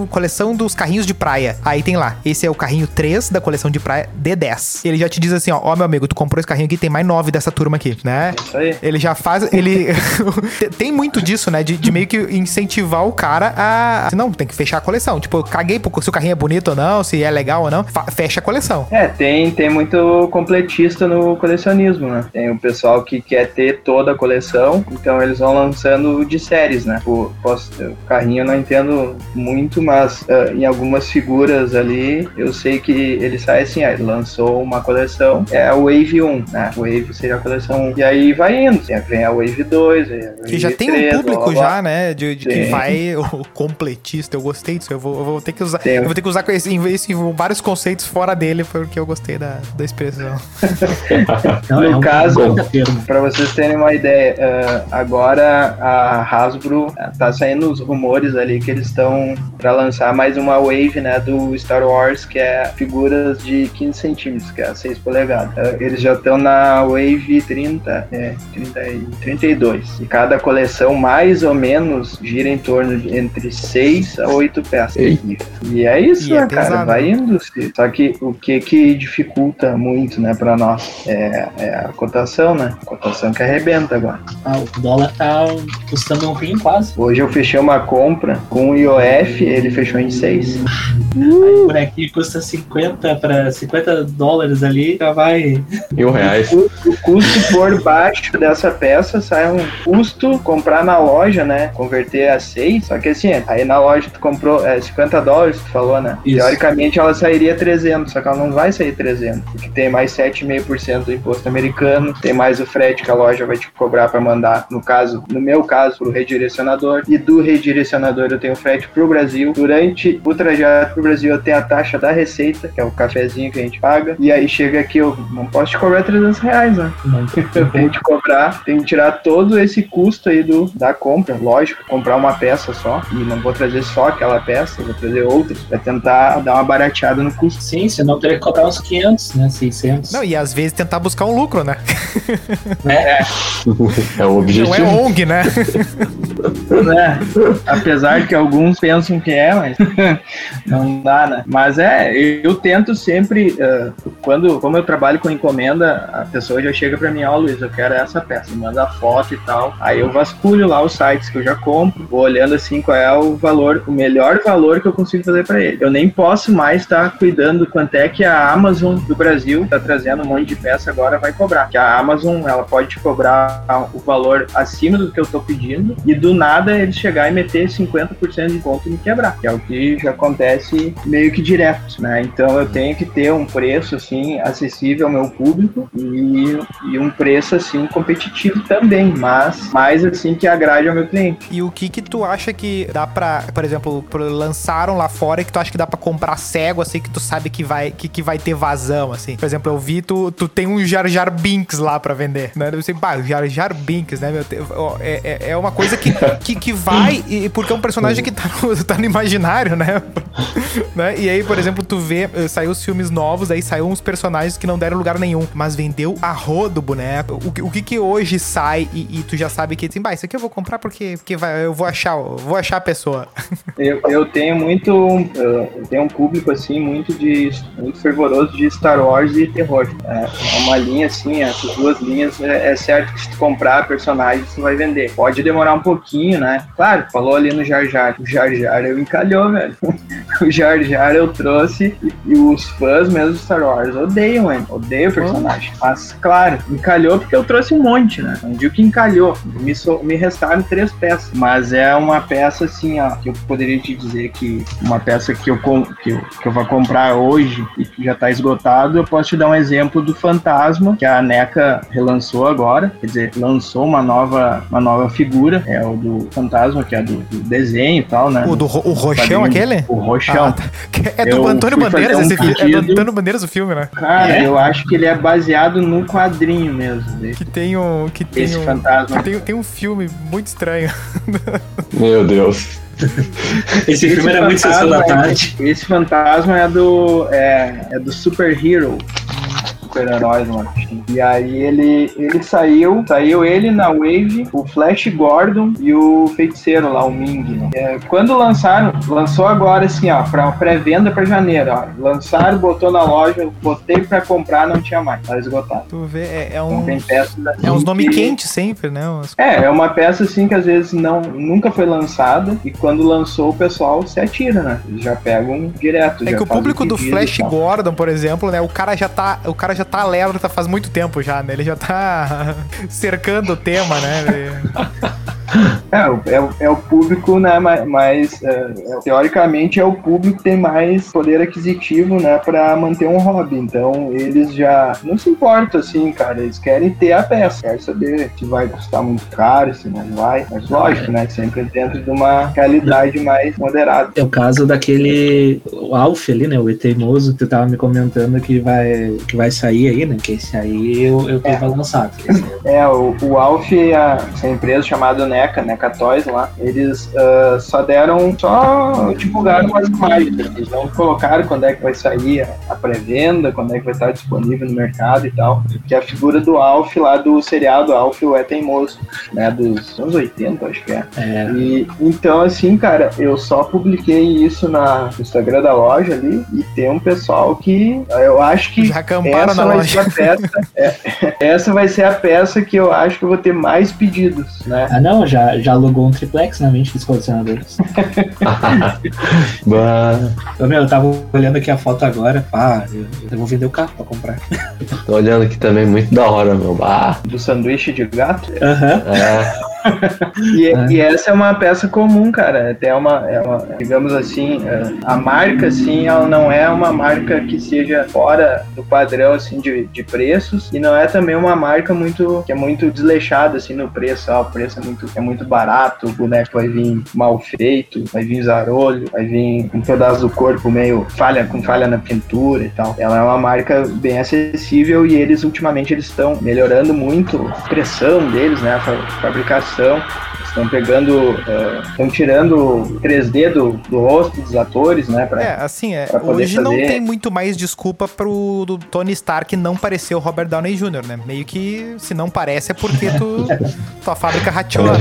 Speaker 3: coleção dos carrinhos de praia. Aí tem lá, esse é o carrinho 3 da coleção de praia D10. Ele já te diz assim, ó, ó meu amigo, tu comprou esse carrinho aqui, tem mais 9 dessa turma aqui, né?
Speaker 4: Isso aí.
Speaker 3: Ele já faz. Ele. *laughs* tem muito disso, né? De, de meio que incentivar o cara a. Não, tem que fechar a coleção. Tipo, eu caguei pro- se o carrinho é bonito ou não, se é legal ou não. Fecha a coleção.
Speaker 4: É, tem, tem muito completista no colecionismo, né? Tem o pessoal que quer ter toda a coleção, então eles vão lançando de séries, né? O, posso, o carrinho eu não entendo muito, mas ah, em algumas figuras ali, eu sei que ele sai assim, ah, ele lançou uma coleção, é a Wave 1, né? Wave seria a coleção 1. E aí vai indo, assim, vem a Wave 2, vem a Wave
Speaker 3: Que já tem
Speaker 4: 3,
Speaker 3: um
Speaker 4: blá,
Speaker 3: público
Speaker 4: blá, blá.
Speaker 3: já, né? De, de que
Speaker 4: Sim.
Speaker 3: vai o completista. Eu gostei disso. Eu vou, eu vou ter que usar.
Speaker 4: Tem.
Speaker 3: Eu vou ter que usar com esse, esse- vários conceitos fora dele, porque eu gostei da, da expressão. *laughs*
Speaker 5: Não,
Speaker 4: No
Speaker 5: é um
Speaker 4: caso-. Pra vocês terem uma ideia, eh, agora a Hasbro eh, tá saindo os rumores ali que eles estão pra lançar mais uma wave, né, do Star Wars, que é figuras de 15 centímetros, que é 6 polegadas. Eh, eles já estão na wave 30, é, 30 e 32. E cada coleção mais ou menos gira em torno de entre 6 a 8 peças. E, e é isso,
Speaker 3: E é
Speaker 4: né, cara?
Speaker 3: pesado,
Speaker 4: Vai
Speaker 3: né?
Speaker 4: indo. -se. Só que o que que dificulta muito, né, pra nós é, é a cotação, né? A cotação que arrebenta agora.
Speaker 5: Ah, o dólar tá custando um rim quase.
Speaker 4: Hoje eu fechei uma compra com o IOF, ele fechou em 6.
Speaker 5: Aí por aqui custa 50 para 50 dólares ali, já vai.
Speaker 1: mil reais.
Speaker 4: O, o custo por baixo dessa peça sai um custo comprar na loja, né? Converter a 6. Só que assim, aí na loja tu comprou é, 50 dólares, tu falou, né?
Speaker 5: Isso.
Speaker 4: Teoricamente ela sairia 300, só que ela não vai sair 300, porque tem mais 7,5% do imposto americano, tem mais o frete que a loja vai te cobrar para mandar, no caso, no meu caso, pro redirecionador, e do redirecionador eu tenho frete pro Brasil. Durante o trajeto pro Brasil eu tenho a taxa da receita, que é o cafezinho que a gente paga, e aí chega aqui eu não posso te cobrar 300 reais, né?
Speaker 5: Não, *laughs*
Speaker 4: Eu tenho que cobrar, tenho que tirar todo esse custo aí do, da compra. Lógico, comprar uma peça só. E não vou trazer só aquela peça, vou trazer outras. Pra tentar dar uma barateada no custo.
Speaker 5: Sim, senão teria que cobrar uns 500, né? 600.
Speaker 3: Não, e às vezes tentar buscar um lucro, né?
Speaker 5: É, *laughs*
Speaker 1: É o
Speaker 3: Não
Speaker 1: objetivo.
Speaker 3: é ONG, né?
Speaker 4: né? Apesar de que alguns pensam que é, mas *laughs* não dá, né? Mas é, eu tento sempre, eh, quando, como eu trabalho com encomenda, a pessoa já chega pra mim, ó, Luiz, eu quero essa peça, manda a foto e tal. Aí eu vasculho lá os sites que eu já compro, vou olhando assim qual é o valor, o melhor valor que eu consigo fazer pra ele. Eu nem posso mais estar cuidando do quanto é que a Amazon do Brasil tá trazendo um monte de peça agora vai cobrar. Que a Amazon, ela pode te cobrar o valor acima do que eu tô pedindo e do nada eles chegar e meter 50% de conto e me quebrar, que é o que já acontece meio que direto, né? Então eu tenho que ter um preço assim acessível ao meu público e, e um preço assim competitivo também, mas mais assim que agrade ao meu cliente.
Speaker 3: E o que que tu acha que dá pra, por exemplo, lançaram lá fora que tu acha que dá pra comprar cego, assim, que tu sabe que vai, que, que vai ter vazão, assim? Por exemplo, eu vi tu, tu tem um Jar Jar Binks lá pra vender, né? Eu sei, pá, Jar Jar Binks, né, meu? É, é, é uma coisa que, que, que vai, e, porque é um personagem que tá no, *laughs* tá no imaginário, né? *laughs* né? E aí, por exemplo, tu vê, eh, saiu os filmes novos, aí saiu uns personagens que não deram lugar nenhum, mas vendeu a rodo boneco. O, o que que hoje sai e, e tu já sabe que, assim, bah, isso aqui eu vou comprar porque, porque vai, eu vou achar, vou achar a pessoa. *laughs*
Speaker 4: Eu, eu tenho muito, uh, eu tenho um público assim muito de muito fervoroso de Star Wars e terror. É é uma linha assim, essas duas linhas é, é certo que se tu comprar personagens tu vai vender. Pode demorar um pouquinho né? Claro, falou ali no Jar Jar. O Jar Jar eu encalhou, velho. *laughs* o Jar Jar eu trouxe e, os fãs mesmo de Star Wars odeiam ele, odeiam o personagem. Mas, claro, encalhou porque eu trouxe um monte, né? Não digo que encalhou, me, so- me restaram três peças. Mas é uma peça, assim, ó, que eu poderia te dizer que uma peça que eu, que eu, que eu vou comprar hoje e que já tá esgotado, eu posso te dar um exemplo do Fantasma, que a NECA relançou agora, quer dizer, lançou uma nova, uma nova figura, é o do Fantasma, que é do, do desenho e tal, né?
Speaker 3: O, do, o roxão
Speaker 4: Quadrinho.
Speaker 3: aquele?
Speaker 4: O roxão.
Speaker 3: Ah, tá. É do
Speaker 4: Eu
Speaker 3: Antônio Bandeiras
Speaker 4: um
Speaker 3: esse filme. É do. Antônio Bandeiras o filme, né?
Speaker 4: Cara,
Speaker 5: É?
Speaker 4: eu acho que ele é baseado no quadrinho mesmo. desse-
Speaker 3: Que tem um. Que tem
Speaker 4: Esse
Speaker 3: um.
Speaker 4: fantasma.
Speaker 3: que tem, tem um filme muito estranho. *laughs*
Speaker 1: Meu Deus. *laughs*
Speaker 5: Esse filme era muito sessão da
Speaker 4: é-
Speaker 5: tarde.
Speaker 4: Esse fantasma é do. É, é do Super Hero. Super-heróis, mano. E aí ele, ele saiu, saiu ele na Wave, o Flash Gordon e o feiticeiro lá, o Ming. né? É, quando lançaram, lançou agora assim, ó, pra pré-venda pra janeiro, ó. Lançaram, botou na loja, botei pra comprar, não tinha mais, tá esgotado.
Speaker 3: Tu vê, é, é um.
Speaker 4: peças assim
Speaker 3: É uns nomes
Speaker 4: que-
Speaker 3: quentes sempre, né?
Speaker 4: É, é uma peça assim que às vezes não, nunca foi lançada e quando lançou o pessoal se atira, né? Eles já pegam direto.
Speaker 3: É que o público do Flash. Gordon, por exemplo, né? O cara já tá, o cara já tá alerta faz muito tempo já, né? Ele já tá *laughs* cercando o tema, né?
Speaker 4: É, o- é, é o público, né, mais, é, é, teoricamente é o público que tem mais poder aquisitivo, né, pra manter um hobby. Então eles já não se importam, assim, cara, eles querem ter a peça, querem saber se vai custar muito caro, se não vai. Mas lógico, né, sempre dentro de uma realidade mais moderada.
Speaker 5: É o caso daquele. O Alf ali, né? O E Teimoso, que tu tava me comentando que vai, que vai sair aí, né? Que esse aí eu, eu tenho lançado.
Speaker 4: É, o, o Alf, a, essa empresa chamada NECA, NECA Toys lá, eles ah, só deram, só divulgaram as imagens. Eles não colocaram quando é que vai sair a, a pré-venda, quando é que vai estar disponível no mercado e tal. Que é a figura do Alf lá do seriado Alf, o É Teimoso, né, dos anos 80, acho que é.
Speaker 5: É,
Speaker 4: E, então, assim, cara, eu só publiquei isso na, no Instagram da loja ali e tem um pessoal que eu acho que
Speaker 3: Já
Speaker 4: essa
Speaker 3: na
Speaker 4: vai
Speaker 3: loja.
Speaker 4: ser a peça. é, *laughs* essa vai ser a peça que eu acho que eu vou ter mais pedidos, né?
Speaker 5: Ah, não, já, já alugou um triplex na mente dos colecionadores. *laughs*
Speaker 1: Bah,
Speaker 5: Ô, meu, eu tava olhando aqui a foto agora. Ah, eu, eu vou vender o carro pra comprar.
Speaker 1: tô olhando aqui também, muito da hora, meu. Bah,
Speaker 4: Do sanduíche de gato.
Speaker 5: Aham.
Speaker 1: é.
Speaker 4: E,
Speaker 5: É.
Speaker 4: e essa é uma peça comum, cara. Até uma, é uma digamos assim, é, a marca, assim, ela não é uma marca que seja fora do padrão, assim, de, de preços. E não é também uma marca muito, que é muito desleixada, assim, no preço. Ah, o preço é muito, é muito barato, o boneco vai vir mal feito, vai vir zarolho, vai vir um pedaço do corpo meio falha, com falha na pintura e tal. Ela é uma marca bem acessível e eles, ultimamente, eles estão melhorando muito a pressão deles, né? A fa- fabricação. Estão pegando, estão tirando o 3D do, do rosto dos atores, né? Pra,
Speaker 3: É, assim, é, hoje não
Speaker 4: fazer-
Speaker 3: tem muito mais desculpa pro do Tony Stark não parecer o Robert Downey Jr., né? Meio que se não parece é porque tu, *laughs* tua fábrica rateou, né?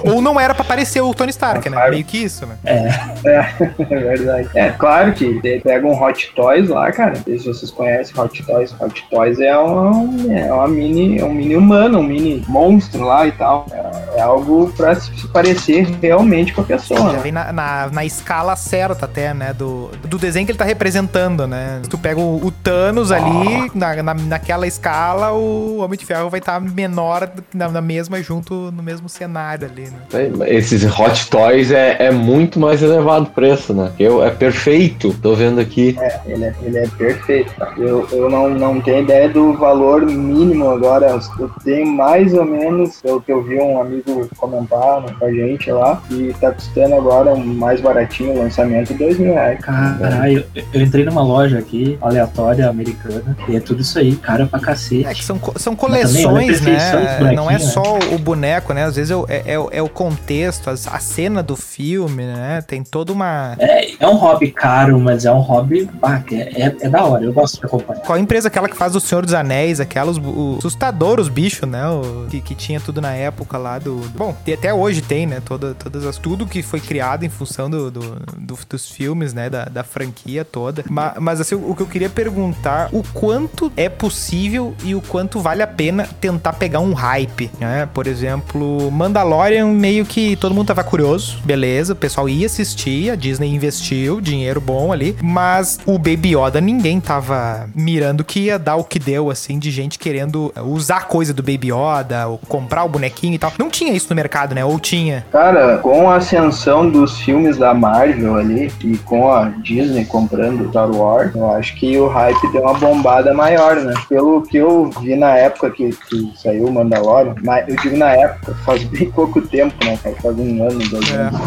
Speaker 3: *laughs* Ou não era pra parecer o Tony Stark, né? Meio que isso, né?
Speaker 4: É *laughs* verdade. É, claro que pega um Hot Toys lá, cara. Não sei se vocês conhecem Hot Toys. Hot Toys é uma, é uma mini, é um mini humano, um mini monstro lá e tal. É, é algo pra se parecer realmente com a pessoa,
Speaker 3: Já
Speaker 4: né?
Speaker 3: vem na, na, na escala certa até, né? Do, do desenho que ele tá representando, né? Se tu pega o, o Thanos ali, na, na, naquela escala, o Homem de Ferro vai estar menor na, na mesma, junto no mesmo cenário ali, né?
Speaker 1: Esses Hot Toys é, é muito mais elevado o preço, né? Eu, é perfeito. Tô vendo aqui.
Speaker 4: Ele é, ele é perfeito. tá? Eu, eu não, não tenho ideia do valor mínimo agora. Eu tenho mais ou menos, pelo que eu vi um amigo comentar né, com a gente lá, e tá custando agora um mais baratinho o lançamento, dois mil reais.
Speaker 5: Caralho, eu, eu entrei numa loja aqui, aleatória, americana, e é tudo isso aí, cara pra cacete.
Speaker 3: É que são, são
Speaker 5: também,
Speaker 3: coleções,
Speaker 5: perfeição
Speaker 3: né? Não é
Speaker 5: bonequinho,
Speaker 3: só o boneco, né? Às vezes é, o- é, é o- é o contexto, a cena do filme, né? Tem toda uma.
Speaker 5: É, é um hobby caro, mas é um hobby é, é, é da hora, eu gosto de acompanhar.
Speaker 3: Qual a empresa aquela que faz o Senhor dos Anéis, aquela, os, o, assustador, os bichos, né? O, que, que tinha tudo na época lá do. do. do- tem- até hoje tem, né? Toda, todas as, tudo que foi criado em função do, do- do- dos filmes, né? Da, da franquia toda. Ma- Mas, assim, o que eu queria perguntar, o quanto é possível e o quanto vale a pena tentar pegar um hype, né? Por exemplo, Mandalorian, meio que todo mundo tava curioso, beleza, o pessoal ia assistir, a Disney investiu dinheiro bom ali, mas o Baby Yoda ninguém tava mirando que ia dar o que deu, assim, de gente querendo usar coisa do Baby Yoda, ou comprar o bonequinho e tal. Não tinha isso no mercado, né? Ou tinha?
Speaker 4: Cara, com a ascensão dos filmes da Marvel ali e com a Disney comprando Star Wars, eu acho que o hype deu uma bombada maior, né? Pelo que eu vi na época que, que saiu o Mandalorian, mas eu digo na época, *laughs* faz bem pouco tempo, né? cara? Faz um ano, dois
Speaker 3: É.
Speaker 4: anos.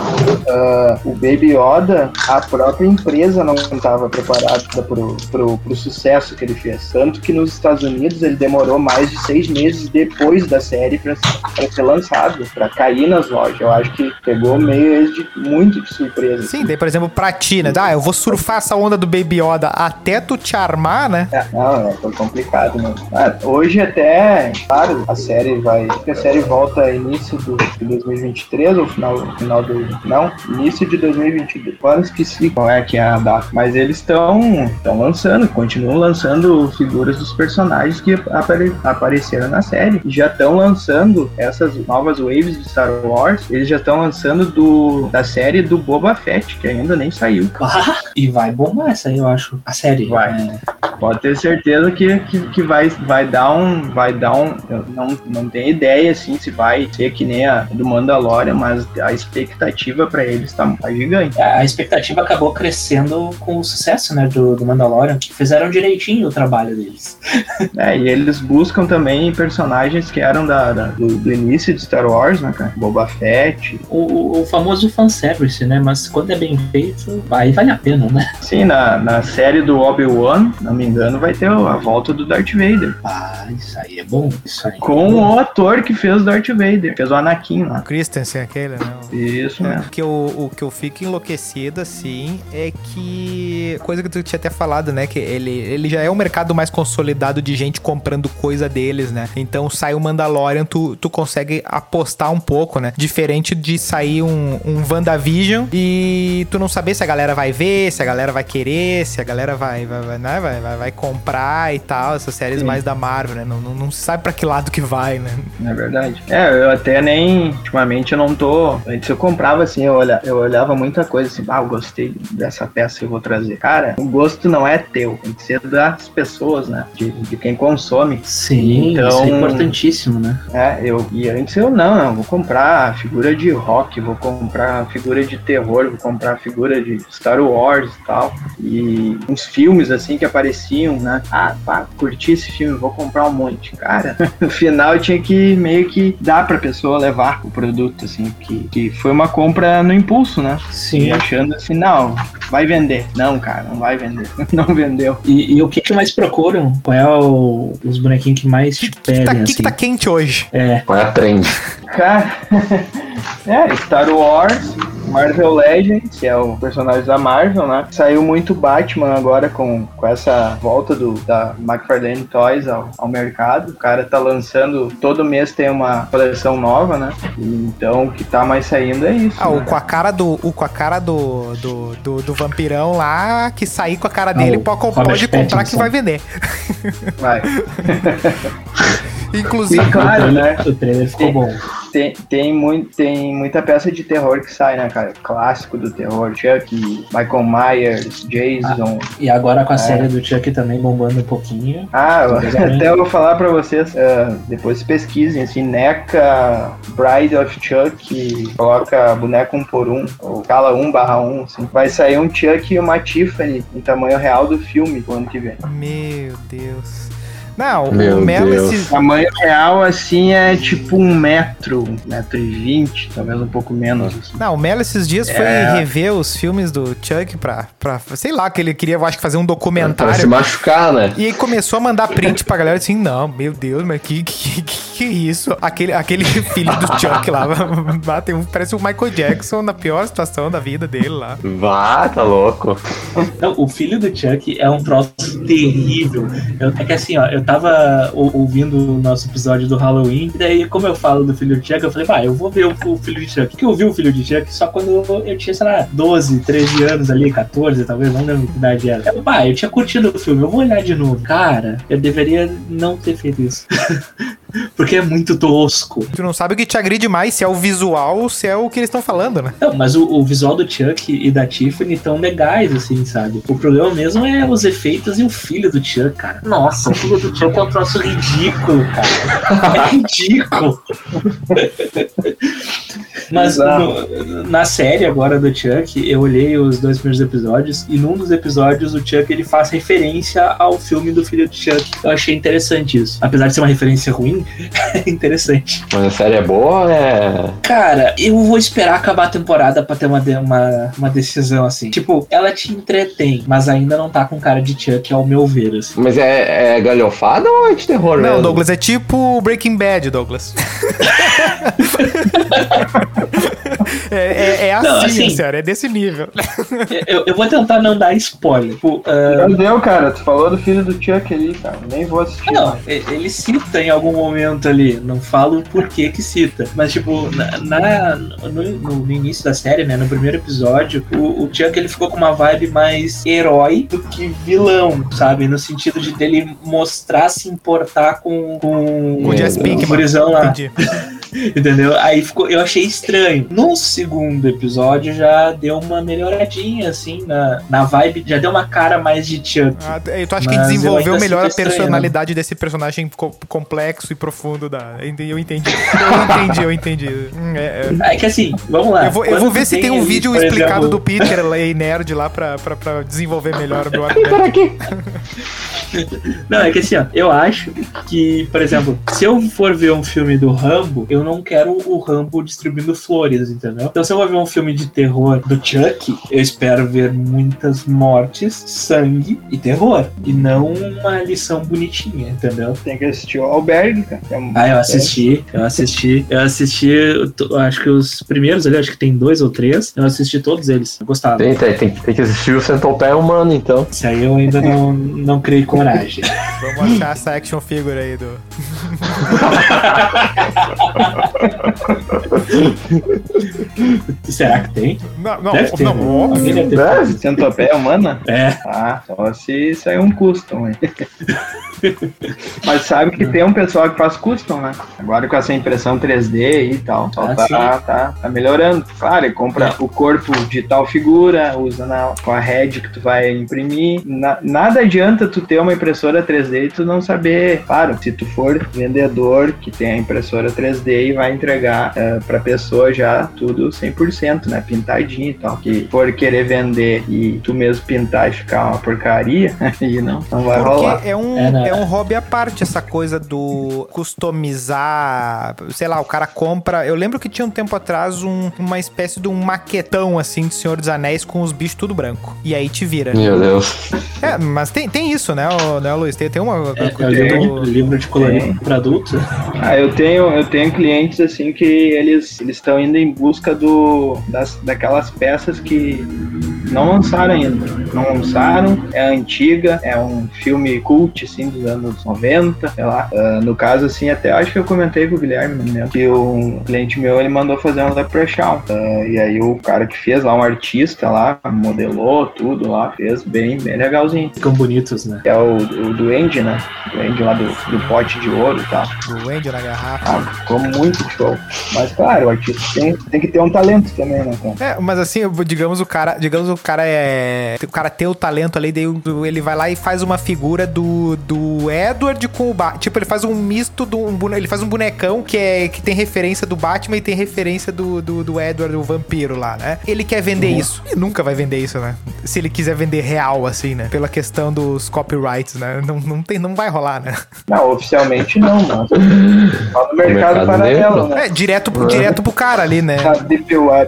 Speaker 4: Ah, o Baby Yoda, a própria empresa não estava preparada pro, pro, pro sucesso que ele fez. Tanto que nos Estados Unidos ele demorou mais de seis meses depois da série para ser lançado, para cair nas lojas. Eu acho que pegou meio eles de, muito de surpresa.
Speaker 3: Sim, daí, por exemplo, pra ti, né? Ah, eu vou surfar essa onda do Baby Yoda até tu te armar, né?
Speaker 4: É, não, é, foi complicado, né? Ah, hoje até, claro, a série vai. A série volta início do, de 2023 ou final, final do. Não, início de 2022. Agora esqueci qual é que é a data. Mas eles estão lançando, continuam lançando figuras dos personagens que apare- apareceram na série. Já estão lançando essas novas waves de Star Wars. Eles já estão lançando do, da série do Boba Fett, que ainda nem saiu.
Speaker 5: Ah, e vai bombar essa aí, eu acho. A série.
Speaker 4: Vai.
Speaker 5: É,
Speaker 4: Pode ter certeza que, que, que vai, vai dar um. Vai dar um. Não, não tenho ideia assim se vai ser que nem a do Mandalorian, mas a expectativa pra eles tá, tá gigante.
Speaker 5: a expectativa acabou crescendo com o sucesso, né, do, do Mandalorian, fizeram direitinho o trabalho deles. *laughs*
Speaker 4: É, e eles buscam também personagens que eram da, da- do, do início de Star Wars, né, cara? Boba Fett.
Speaker 5: O, o, o famoso fanservice, né, mas quando é bem feito, aí vale a pena, né?
Speaker 4: Sim, na, na série do Obi-Wan, não me engano, vai ter a volta do Darth Vader.
Speaker 5: Ah, isso aí é bom, isso aí.
Speaker 4: Com o ator que fez o Darth Vader, fez o Anakin lá.
Speaker 3: Christensen, aquele, né?
Speaker 4: Isso
Speaker 3: É,
Speaker 4: mesmo.
Speaker 3: O que, eu, o que eu fico enlouquecido, assim, é que. Coisa que tu tinha até falado, né? Que ele, ele já é o mercado mais consolidado de gente comprando coisa deles, né? Então sai o Mandalorian, tu, tu consegue apostar um pouco, né? Diferente de sair um, um WandaVision e tu não saber se a galera vai ver, se a galera vai querer, se a galera vai, vai, vai, né? vai, vai, vai comprar e tal. Essas séries
Speaker 4: Sim.
Speaker 3: mais da Marvel, né? Não, não, não sabe pra que lado que vai, né?
Speaker 4: É verdade. É, eu até nem. Ultimamente eu não tô. Antes eu comprava assim, eu, olha, eu olhava muita coisa assim, ah, eu gostei dessa peça que eu vou trazer. Cara, o gosto não é teu, tem que ser das pessoas, né? De, de quem consome.
Speaker 5: Sim,
Speaker 4: Então-
Speaker 5: isso é importantíssimo, né?
Speaker 4: É, eu. E antes eu não, não, vou comprar figura de rock, vou comprar figura de terror, vou comprar figura de Star Wars e tal. E uns filmes assim que apareciam, né? Ah, pá, curti esse filme, vou comprar um monte. Cara, *laughs* no final eu tinha que meio que dar pra pessoa levar o produto, assim, que, que foi uma compra no impulso, né? E
Speaker 5: Sim.
Speaker 4: achando assim, não, vai vender. Não, cara, não vai vender. *laughs* Não vendeu.
Speaker 5: E, e o que que mais procuram? Qual é o- os bonequinhos que mais
Speaker 3: O que,
Speaker 5: te
Speaker 3: que, tá,
Speaker 5: pedem,
Speaker 3: que que
Speaker 5: assim?
Speaker 3: tá quente hoje?
Speaker 5: É,
Speaker 1: Qual é a trend? *laughs*
Speaker 4: Cara, *laughs* é, Star Wars, Marvel Legends, que é o personagem da Marvel, né? Saiu muito Batman agora com, com essa volta do, da McFarlane Toys ao, ao mercado. O cara tá lançando, todo mês tem uma coleção nova, né? Então o que tá mais saindo é isso.
Speaker 3: Ah, o
Speaker 4: né?
Speaker 3: com a cara do. O com a cara do, do, do, do vampirão lá, que sair com a cara dele,
Speaker 5: o
Speaker 3: pode, pode comprar que vai vender.
Speaker 4: Vai. *laughs*
Speaker 3: Inclusive.
Speaker 4: E claro, né?
Speaker 5: o trailer ficou
Speaker 4: Sim.
Speaker 5: bom.
Speaker 4: Tem, tem, muito, tem muita peça de terror que sai, né, cara? Clássico do terror. Chuck, Michael Myers, Jason.
Speaker 5: E agora com a
Speaker 4: É.
Speaker 5: série do Chuck também bombando um pouquinho.
Speaker 4: Ah,
Speaker 5: Exatamente. *laughs*
Speaker 4: até eu vou falar pra vocês, ah, depois pesquisem, assim, NECA Bride of Chuck, coloca boneco um por um, ou cala um barra um, assim. Vai sair um Chuck e uma Tiffany em tamanho real do filme pro ano que vem.
Speaker 3: Meu Deus. Não,
Speaker 1: Meu
Speaker 3: o Melo
Speaker 1: Deus.
Speaker 3: esses.
Speaker 4: Tamanho real, assim, é tipo um metro, um metro e vinte, talvez um pouco menos, assim.
Speaker 3: Não, o Melo esses dias foi
Speaker 4: É.
Speaker 3: rever os filmes do Chuck pra, pra. Sei lá, que ele queria, eu acho que fazer um
Speaker 1: Pra se
Speaker 3: documentário.
Speaker 1: machucar, né?
Speaker 3: E aí começou a mandar print pra galera assim, não, meu Deus, mas que que, que, que isso? Aquele, aquele *laughs* filho do Chuck lá, lá tem um- parece o Michael Jackson na pior situação da vida dele lá.
Speaker 1: Vá, tá louco.
Speaker 5: Não, o filho do Chuck é um troço terrível. Eu- é que assim, ó, eu tava ou- ouvindo o nosso episódio do Halloween, e daí, como eu falo do filho de Chuck, eu falei, vai, eu vou ver o, filho de Chuck. Porque eu vi o filho de Chuck só quando eu tinha, sei lá, 12, 13 anos ali, 14, talvez, não lembro que idade era. Eu, eu tinha curtido o filme, eu vou olhar de novo. Cara, eu deveria não ter feito isso. *laughs* Porque é muito tosco.
Speaker 3: Tu não sabe o que te agride mais, se é o visual ou se é o que eles estão falando, né?
Speaker 5: Não, mas o, o visual do Chuck e da Tiffany tão legais, assim, sabe? O problema mesmo é os efeitos e o filho do Chuck, cara. Nossa, o filho do Chuck é um troço ridículo, cara. É ridículo. Mas no- na série agora do Chuck, eu olhei os dois primeiros episódios e num dos episódios o Chuck ele faz referência ao filme do filho do Chuck. Eu achei interessante isso. Apesar de ser uma referência ruim, *laughs* interessante.
Speaker 1: Mas a série é boa, é.
Speaker 5: Cara, eu vou esperar acabar a temporada pra ter uma, uma, uma decisão assim. Tipo, ela te entretém, mas ainda não tá com cara de Chuck, ao meu ver, assim.
Speaker 1: Mas é, é galhofada ou é de terror
Speaker 3: Não,
Speaker 1: mesmo?
Speaker 3: Douglas, é tipo Breaking Bad, Douglas. *laughs* *laughs* é, é, é assim,
Speaker 5: Não, assim-
Speaker 3: sério, é desse nível.
Speaker 5: Eu, eu vou tentar não dar spoiler. Tipo, ah,
Speaker 4: Mas deu, cara. Tu falou do filho do Chuck ali, cara. Nem vou assistir.
Speaker 5: Não, e- ele cita em algum momento ali, não falo por que que cita, mas tipo, na, na- no, no- início da série, né, no primeiro episódio, o, o Chuck ele ficou com uma vibe mais herói do que vilão, sabe? No sentido de dele mostrar se importar com, com,
Speaker 3: Com o Jess
Speaker 5: o
Speaker 3: Pinkman.
Speaker 5: gurizão lá,
Speaker 3: Entendi. *laughs*
Speaker 5: entendeu? Aí ficou, eu achei estranho. No segundo episódio já deu uma melhoradinha, assim, na, na vibe, já deu uma cara mais de Chuck.
Speaker 3: Ah, tu acha que desenvolveu melhor a
Speaker 5: estranho,
Speaker 3: personalidade desse personagem co- complexo e profundo da. Eu entendi. Eu entendi, eu entendi. Hum, é- é.
Speaker 5: É que assim, vamos lá.
Speaker 3: Eu vou, eu vou ver se tem um
Speaker 5: ali,
Speaker 3: vídeo
Speaker 5: por
Speaker 3: explicado
Speaker 5: exemplo,
Speaker 3: do Peter e nerd lá pra, pra, pra desenvolver melhor o meu *laughs* argumento. *laughs* *laughs*
Speaker 5: Não, é que assim, ó, eu acho que, por exemplo, se eu for ver um filme do Rambo, eu não quero o Rambo distribuindo flores, entendeu? Então, se eu vou ver um filme de terror do Chuck, eu espero ver muitas mortes, sangue e terror. E não uma lição bonitinha, entendeu?
Speaker 4: Tem que assistir o Albergue, cara. é um-
Speaker 5: Ah, eu assisti, eu assisti, eu assisti, eu tô- acho que os primeiros ali, acho que tem dois ou três, eu assisti todos eles, eu gostava.
Speaker 1: Tem, tem, tem, tem que assistir o Centopeia Humano, então.
Speaker 5: Esse aí eu ainda não, não criei coragem.
Speaker 3: Vamos achar essa action figure aí do.
Speaker 5: Será que tem?
Speaker 3: Não, não,
Speaker 5: Deve ter,
Speaker 3: não,
Speaker 5: né?
Speaker 3: óbvio.
Speaker 5: Alguém deve ter.
Speaker 4: Centopeia humana?
Speaker 5: É.
Speaker 4: Ah, só se sair um custom aí. *laughs* Mas sabe que tem um pessoal que faz custom, né? Agora com essa impressão 3D e tal. Só
Speaker 5: Ah,
Speaker 4: tá, tá, tá melhorando. Claro, ele compra
Speaker 5: É.
Speaker 4: o corpo de tal figura, usa na, com a head que tu vai imprimir. Na- nada adianta tu ter uma impressora 3D e tu não saber. Claro, se tu for vendedor que tem a impressora 3D e vai entregar eh, pra pessoa já tudo 100%, né? Pintadinho e tal. Que for querer vender e tu mesmo pintar e ficar uma porcaria, *laughs* aí não, não vai rolar.
Speaker 3: Porque é um,
Speaker 5: É, né?
Speaker 3: é um hobby à parte essa coisa do customizar. Sei lá, o cara compra. Eu lembro que tinha um tempo atrás um- uma espécie de um maquetão assim de Senhor dos Anéis com os bichos tudo branco. E aí te vira.
Speaker 1: Meu Deus.
Speaker 3: É, mas tem, tem isso, né, ô- né Luiz? Tem, tem uma.
Speaker 5: É, é o
Speaker 3: tem
Speaker 5: livro, de colorir
Speaker 4: Tem.
Speaker 5: para adultos.
Speaker 4: Ah, eu tenho, eu tenho clientes assim que eles eles estão indo em busca do das, daquelas peças que não lançaram ainda. Não lançaram, é antiga, é um filme cult assim dos anos 90, sei lá. Ah, no caso assim, até acho que eu comentei com o Guilherme, lembro, que um cliente meu ele mandou fazer um leprechaun. Ah, e aí o cara que fez lá um artista lá, modelou tudo lá, fez bem, bem legalzinho.
Speaker 5: Ficam bonitos, né?
Speaker 4: É o, o Duende, né? O Duende lá do, do pote de ouro e tal.
Speaker 3: O Andy na garrafa.
Speaker 4: Ah, ficou muito show. Mas claro, o artista tem, tem que ter um talento também, né, cara?
Speaker 3: É, mas assim, digamos o cara, digamos o cara é, o cara tem o talento ali, daí ele vai lá e faz uma figura do, do Edward com o Batman. Tipo, ele faz um misto do um ele faz um bonecão que é que tem referência do Batman e tem referência do, do, do Edward, o vampiro lá, né? Ele quer vender isso. E nunca vai vender isso, né? Se ele quiser vender real assim, né? Pela questão dos copyrights, né? Não, não tem, não vai rolar, né?
Speaker 4: Não, oficialmente não, mas só no mercado,
Speaker 1: mercado
Speaker 4: paralelo, né?
Speaker 3: É, direto pro, direto pro cara ali, né?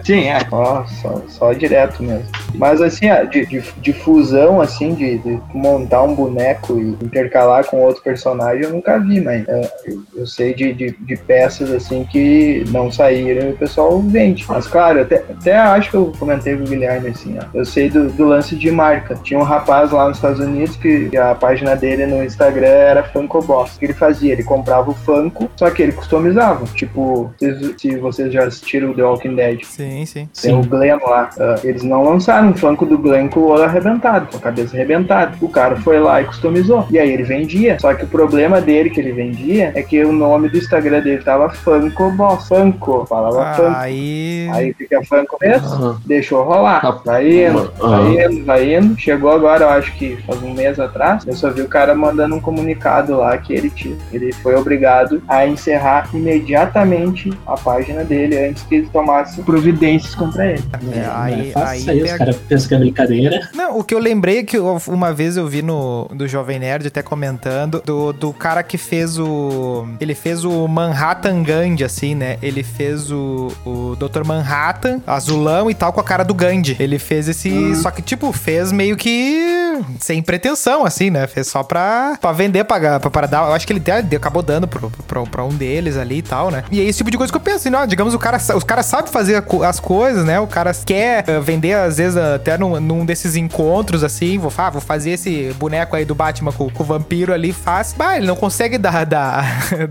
Speaker 4: Sim, é, só, só direto mesmo. Mas assim, de, de, de fusão, assim, de, de montar um boneco e intercalar com outro personagem, eu nunca vi, mas é, eu, eu sei de, de, de peças assim que não saíram e o pessoal vende. Mas claro, até, até acho que eu comentei com o Guilherme assim, ó. Eu sei do, do lance de marca. Tinha um rapaz lá nos Estados Unidos que a página dele no Instagram era Funko Boss. O que ele fazia? Ele comprava o Funko, só que ele customizava. Tipo, se, se vocês já assistiram The Walking Dead,
Speaker 3: Sim, sim.
Speaker 4: tem o Glenn lá. ah, eles não lançaram um Funko do Glenn com o olho arrebentado, com a cabeça arrebentada. O cara foi lá e customizou. E aí ele vendia. Só que o problema dele que ele vendia é que o nome do Instagram dele tava Funko Boss. Funko. Falava Funko.
Speaker 3: Aí.
Speaker 4: Aí fica Funko mesmo, deixou rolar.
Speaker 1: Ah,
Speaker 4: Vai indo,
Speaker 1: aham.
Speaker 4: vai indo, vai indo. Chegou agora, eu acho que faz um mês atrás, eu só vi o cara mandando um comunicado lá que ele, tinha, ele foi obrigado a encerrar imediatamente a página dele antes que ele tomasse providências contra ele.
Speaker 3: É, aí,
Speaker 5: Faça
Speaker 3: aí,
Speaker 5: aí, os
Speaker 3: pega-
Speaker 5: pensam que é brincadeira.
Speaker 3: Não, o que eu lembrei é que eu- uma vez eu vi no do Jovem Nerd até comentando do, do cara que fez o. Ele fez o Manhattan Gandhi, assim, né? Ele fez o, o Dr. Manhattan, azulão e tal, com a cara do Gandhi. Ele fez esse. Só que, tipo, fez meio que sem pretensão, assim, né? Fez só pra, pra vender, pra, pra, pra dar. Eu acho que ele até acabou dando pro, pro, pra um deles ali e tal, né? E é esse tipo de coisa que eu penso, assim, ó, digamos, o cara, os caras sabem fazer as coisas, né? O cara quer eh, vender, às vezes, até num, num desses encontros, assim, vou, ah, vou fazer esse boneco aí do Batman com, com o vampiro ali, faz. Bah, ele não consegue dar, *laughs* dar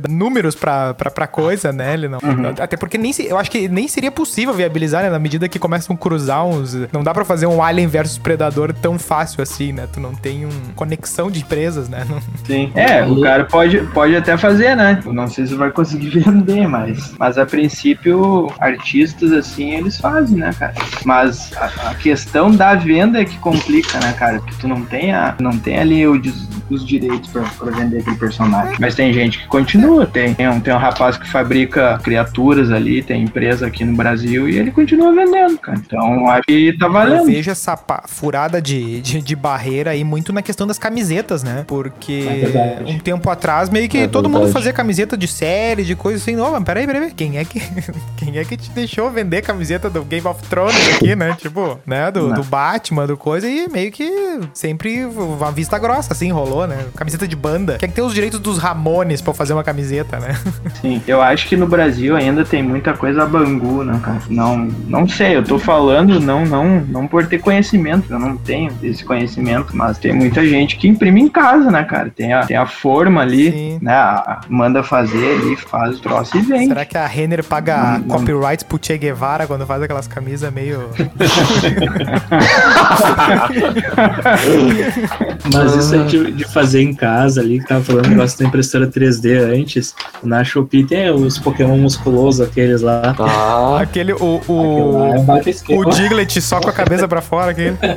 Speaker 3: números pra, pra, pra coisa, né? Ele não. Até porque nem se, eu acho que nem seria possível viabilizar, né? Na medida que começam a cruzar uns. Não dá pra fazer um Alien versus Predador tão fácil assim, né? Tu não tem um conexão de empresas, né? *laughs* Não-
Speaker 4: Sim. É, o cara pode, pode até fazer, né? Eu não sei se vai conseguir *laughs* vender, mas, mas a princípio, artistas assim, eles fazem, né, cara? Mas a, a questão da venda é que complica, né, cara? Porque tu não tem, a, não tem ali o dis- os direitos pra, pra vender aquele personagem. Mas tem gente que continua, tem, tem, um, tem um rapaz que fabrica criaturas ali, tem empresa aqui no Brasil e ele continua vendendo, cara. Então acho que tá
Speaker 3: Eu
Speaker 4: valendo.
Speaker 3: vejo essa pa- furada de, de, de barreira aí muito na questão das camisetas, né? Porque
Speaker 5: É
Speaker 3: um tempo atrás meio que
Speaker 1: É
Speaker 3: todo mundo fazia camiseta de série, de coisa assim. Não, mas peraí, peraí, peraí. Quem é que, *laughs* quem é que te deixou vender camiseta do Game of Thrones aqui, né? Tipo, né? Do, do Batman, do coisa. E meio que sempre uma vista grossa, assim, rolou, né? Camiseta de banda. Quer que tem os direitos dos Ramones pra fazer uma camiseta, né? *laughs*
Speaker 4: Sim, eu acho que no Brasil ainda tem muita coisa bangu, né, cara? Não, não sei, eu tô falando não, não, não por ter conhecimento, eu não tenho esse conhecimento, mas tem muita gente que imprime em casa, né, cara? Tem a, tem a forma ali,
Speaker 3: Sim.
Speaker 4: né? a- a- manda fazer ali, faz o troço e vende.
Speaker 3: Será que a Renner paga
Speaker 4: Não, não.
Speaker 3: copyrights pro Che Guevara quando faz aquelas camisas meio. *laughs* *laughs*
Speaker 5: Mas isso aí de, de fazer em casa ali, que tava falando o negócio da impressora 3D antes, na Shopee tem os Pokémon musculosos, aqueles lá.
Speaker 1: Ah,
Speaker 3: Aquele. O,
Speaker 5: lá é
Speaker 3: o, o Diglett só com a cabeça pra fora, aquele. *laughs*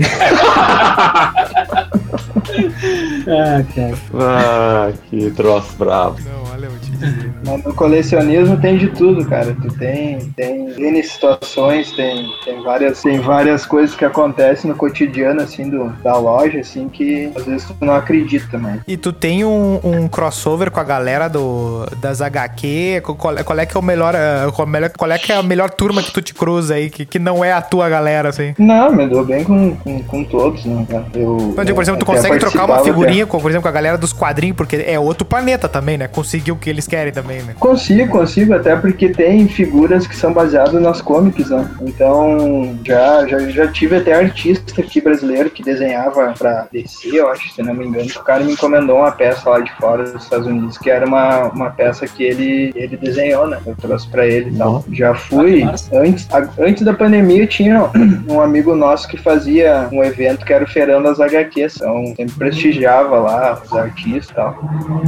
Speaker 5: Ah, cara.
Speaker 1: ah, que troço bravo.
Speaker 3: Não, olha o Diglett.
Speaker 4: Mas no colecionismo tem de tudo, cara. Tu tem, tem N situações, tem, tem, várias, tem várias coisas que acontecem no cotidiano, assim, do, da loja, assim, que às vezes tu não acredita, mas.
Speaker 3: E tu tem um, um crossover com a galera do, das HQ? Qual, é- qual é que é o melhor. eh, Qual, é- qual é que é a melhor turma que tu te cruza aí, que, que não é a tua galera, assim?
Speaker 4: Não, me dou bem com, com, com todos, né, cara? Eu,
Speaker 3: por exemplo, tu consegue trocar uma figurinha, com, por exemplo, com a galera dos quadrinhos, porque é outro planeta também, né? Conseguiu o que eles querem também, né?
Speaker 4: Consigo, consigo, até porque tem figuras que são baseadas nas comics, né? Então, já, já, já tive até artista aqui brasileiro que desenhava pra DC, eu acho, se não me engano. O cara me encomendou uma peça lá de fora dos Estados Unidos, que era uma, uma peça que ele, ele desenhou, né? Eu trouxe pra ele e tal. Já fui,
Speaker 5: Ah,
Speaker 4: antes, a- antes da pandemia, tinha um amigo nosso que fazia um evento que era o Feirão das HQs, então sempre prestigiava lá os artistas e tal.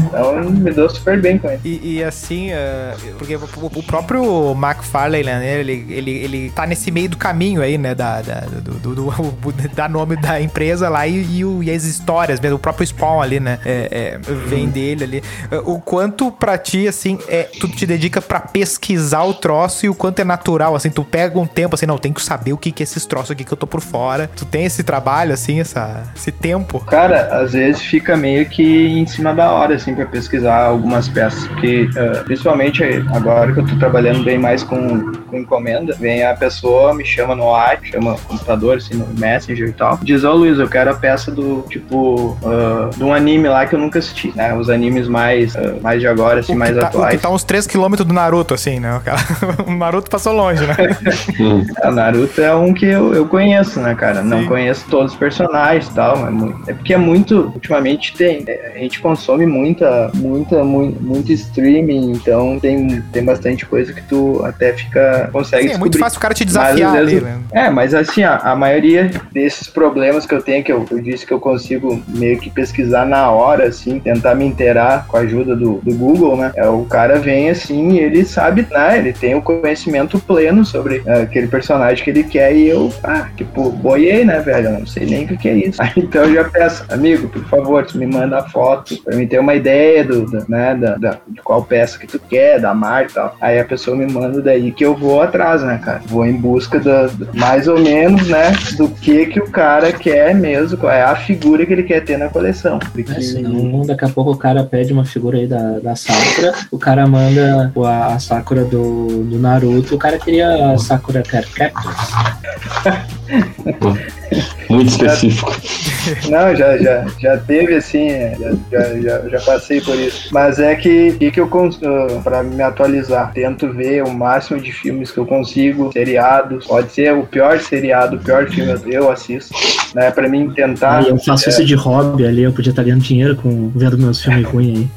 Speaker 4: Então, me dou super bem com ele.
Speaker 3: E, e assim, eh, porque o, próprio McFarlane, né, ele, ele, ele tá nesse meio do caminho aí, né, da, da, do, do, do- *laughs* da nome da empresa lá e, e, o- e as histórias mesmo, o próprio Spawn ali, né, é, é, vem dele ali. Eh, O quanto pra ti, assim, é, tu te dedica pra pesquisar o troço e o quanto é natural, assim, tu pega um tempo, assim, não, tem que saber o que que é esses troços aqui que eu tô por fora. Tu tem esse trabalho, assim, essa, esse tempo.
Speaker 4: Cara, às vezes fica meio que em cima da hora, assim, pra pesquisar algumas peças. Porque eh, principalmente agora que eu tô trabalhando bem mais com, com encomenda, vem a pessoa, me chama no WhatsApp, chama no computador, assim, no Messenger e tal, diz, ô Luiz, eu quero a peça do, tipo, ah, de um anime lá que eu nunca assisti, né? Os animes mais, ah, mais de agora, assim,
Speaker 3: O
Speaker 4: mais
Speaker 3: que tá, o
Speaker 4: atuais.
Speaker 3: que tá uns 3km do Naruto, assim, né? O, cara- *laughs* o Naruto passou longe, né?
Speaker 1: Hum.
Speaker 4: A Naruto é um que eu, eu conheço, né, cara? Não
Speaker 3: Sim.
Speaker 4: conheço todos os personagens e tal, mas muito- é porque é muito. Ultimamente tem. é, A gente consome muita, muita, muito, muito streaming, então tem, tem bastante coisa que tu até fica. consegue
Speaker 3: Sim, é muito
Speaker 4: descobrir.
Speaker 3: fácil o cara te
Speaker 4: Mas,
Speaker 3: desafiar ali,
Speaker 4: vezes,
Speaker 3: né?
Speaker 4: É, mas assim, a, a maioria desses problemas que eu tenho, que eu, eu disse que eu consigo meio que pesquisar na hora, assim, tentar me inteirar com a ajuda do, do Google, né? É, o cara vem assim e ele sabe, né? Ele tem o conhecimento pleno sobre é, aquele personagem que ele quer e eu, ah, tipo, boiei, né, velho? Eu não sei nem o que, que é isso. Aí, *laughs* então eu já peço, amigo, por favor, tu me manda a foto pra mim ter uma ideia do, do- né, da, da- de qual peça que tu quer, da marca e tal. Aí a pessoa me manda daí que eu vou atrás, né, cara? Vou em busca da, do- mais ou menos, né, do que que o cara quer mesmo, qual é a figura que ele quer ter na coleção. Porque...
Speaker 5: É, senão, daqui a pouco o cara pede uma figura aí da, da Sakura, o cara manda a, a Sakura do, do Naruto, o cara queria a Sakura Cactus. *laughs* *laughs*
Speaker 1: Muito específico.
Speaker 4: Não, já, já, já teve assim, é, já, já, já, já passei por isso. Mas é que, que, que eu consigo, pra me atualizar, tento ver o máximo de filmes que eu consigo, seriados, pode ser o pior seriado, o pior filme eu assisto, né, pra mim tentar...
Speaker 5: Eu faço isso de hobby ali, eu podia estar ganhando dinheiro com vendo meus filmes ruins aí.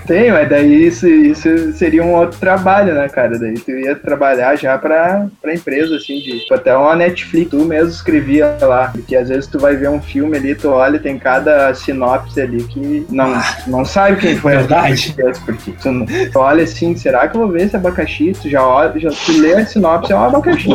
Speaker 5: *laughs*
Speaker 4: Tem, mas daí isso, isso seria um outro trabalho, né, cara? Daí tu ia trabalhar já pra, pra empresa, assim, de tipo, até uma Netflix, tu mesmo escrevia lá, porque às vezes tu vai ver um filme ali, tu olha, tem cada sinopse ali que não, não sabe quem foi
Speaker 5: Verdade.
Speaker 4: a *laughs* porque tu, não- tu olha assim, será que eu vou ver esse abacaxi? Tu já olha, já tu lê a sinopse, é um abacaxi.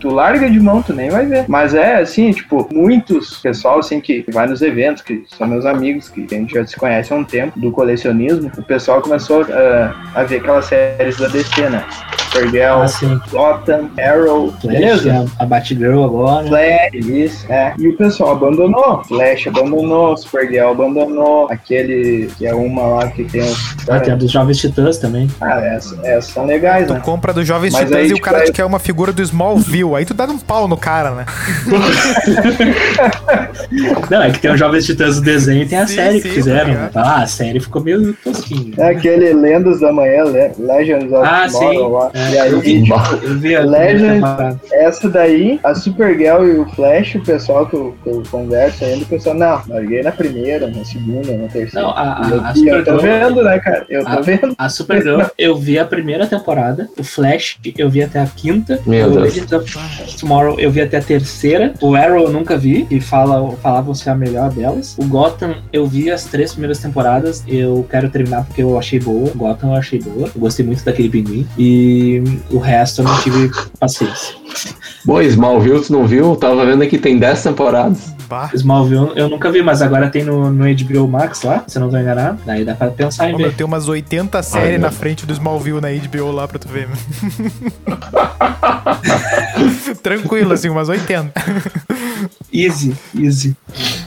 Speaker 4: tu larga de mão, tu nem vai ver. Mas é assim, tipo, muitos pessoal assim que vai nos eventos, que são meus amigos, que a gente já se conhece há um tempo, do colecionismo, o pessoal começou ah, a ver aquelas séries da DC, né? Supergirl,
Speaker 5: Ah, sim.
Speaker 4: Gotham, Arrow, beleza?
Speaker 5: a, a Batgirl agora.
Speaker 4: Flash, isso, é. E o pessoal abandonou. Flash abandonou, Supergirl abandonou. Aquele que é uma lá que tem os.
Speaker 5: Ah, tem a dos Jovens Titãs também.
Speaker 4: Ah, essas, essas são legais,
Speaker 3: Tu
Speaker 4: né?
Speaker 3: compra do Jovens
Speaker 4: Mas
Speaker 3: Titãs
Speaker 4: aí,
Speaker 3: e o
Speaker 4: tipo,
Speaker 3: cara
Speaker 4: aí-
Speaker 3: te quer uma figura do Smallville. Aí tu dá um pau no cara, né? *laughs*
Speaker 5: Não, é que tem os Jovens Titãs do desenho e tem a
Speaker 3: Sim,
Speaker 5: série
Speaker 3: sim,
Speaker 5: que fizeram.
Speaker 3: tá ligado.
Speaker 5: Ah, a série ficou meio tosquinha.
Speaker 4: É aquele Lendas da Manhã, Le- Legends of
Speaker 5: Ah,
Speaker 4: Tomorrow
Speaker 5: sim.
Speaker 4: lá.
Speaker 5: É,
Speaker 4: e aí,
Speaker 5: eu vi.
Speaker 4: tipo,
Speaker 5: Eu vi a
Speaker 4: Legend-
Speaker 5: primeira temporada.
Speaker 4: essa daí, a Supergirl e o Flash, o pessoal que eu, que eu converso ainda, o pessoal, não, larguei na primeira, na segunda, na terceira.
Speaker 5: Não, a,
Speaker 4: eu,
Speaker 5: a, a
Speaker 4: e eu tô
Speaker 5: Supergirl.
Speaker 4: vendo, né, cara? Eu tô
Speaker 5: Ah,
Speaker 4: vendo.
Speaker 5: A Supergirl, eu vi a primeira temporada. O Flash, eu vi até a quinta.
Speaker 1: Meu
Speaker 5: o. Legends of Tomorrow, eu vi até a terceira. O Arrow, eu nunca vi. E fala, falavam ser a melhor delas. O Gotham, eu vi as três primeiras temporadas. Eu quero terminar porque eu achei boa. O Gotham eu achei boa. Eu gostei muito daquele pinguim. E o resto eu não tive paciência.
Speaker 1: Boa, Smallville, tu não viu? Tava vendo aqui, tem 10 temporadas.
Speaker 3: Bah.
Speaker 5: Smallville eu nunca vi, mas agora tem no, no HBO Max lá, se eu não tô enganado. Daí dá pra pensar em
Speaker 3: Ô,
Speaker 5: ver.
Speaker 3: tem umas 80 séries
Speaker 1: meu.
Speaker 3: na frente do Smallville na HBO lá pra tu ver. *laughs* Tranquilo, assim, umas 80.
Speaker 5: Easy, easy.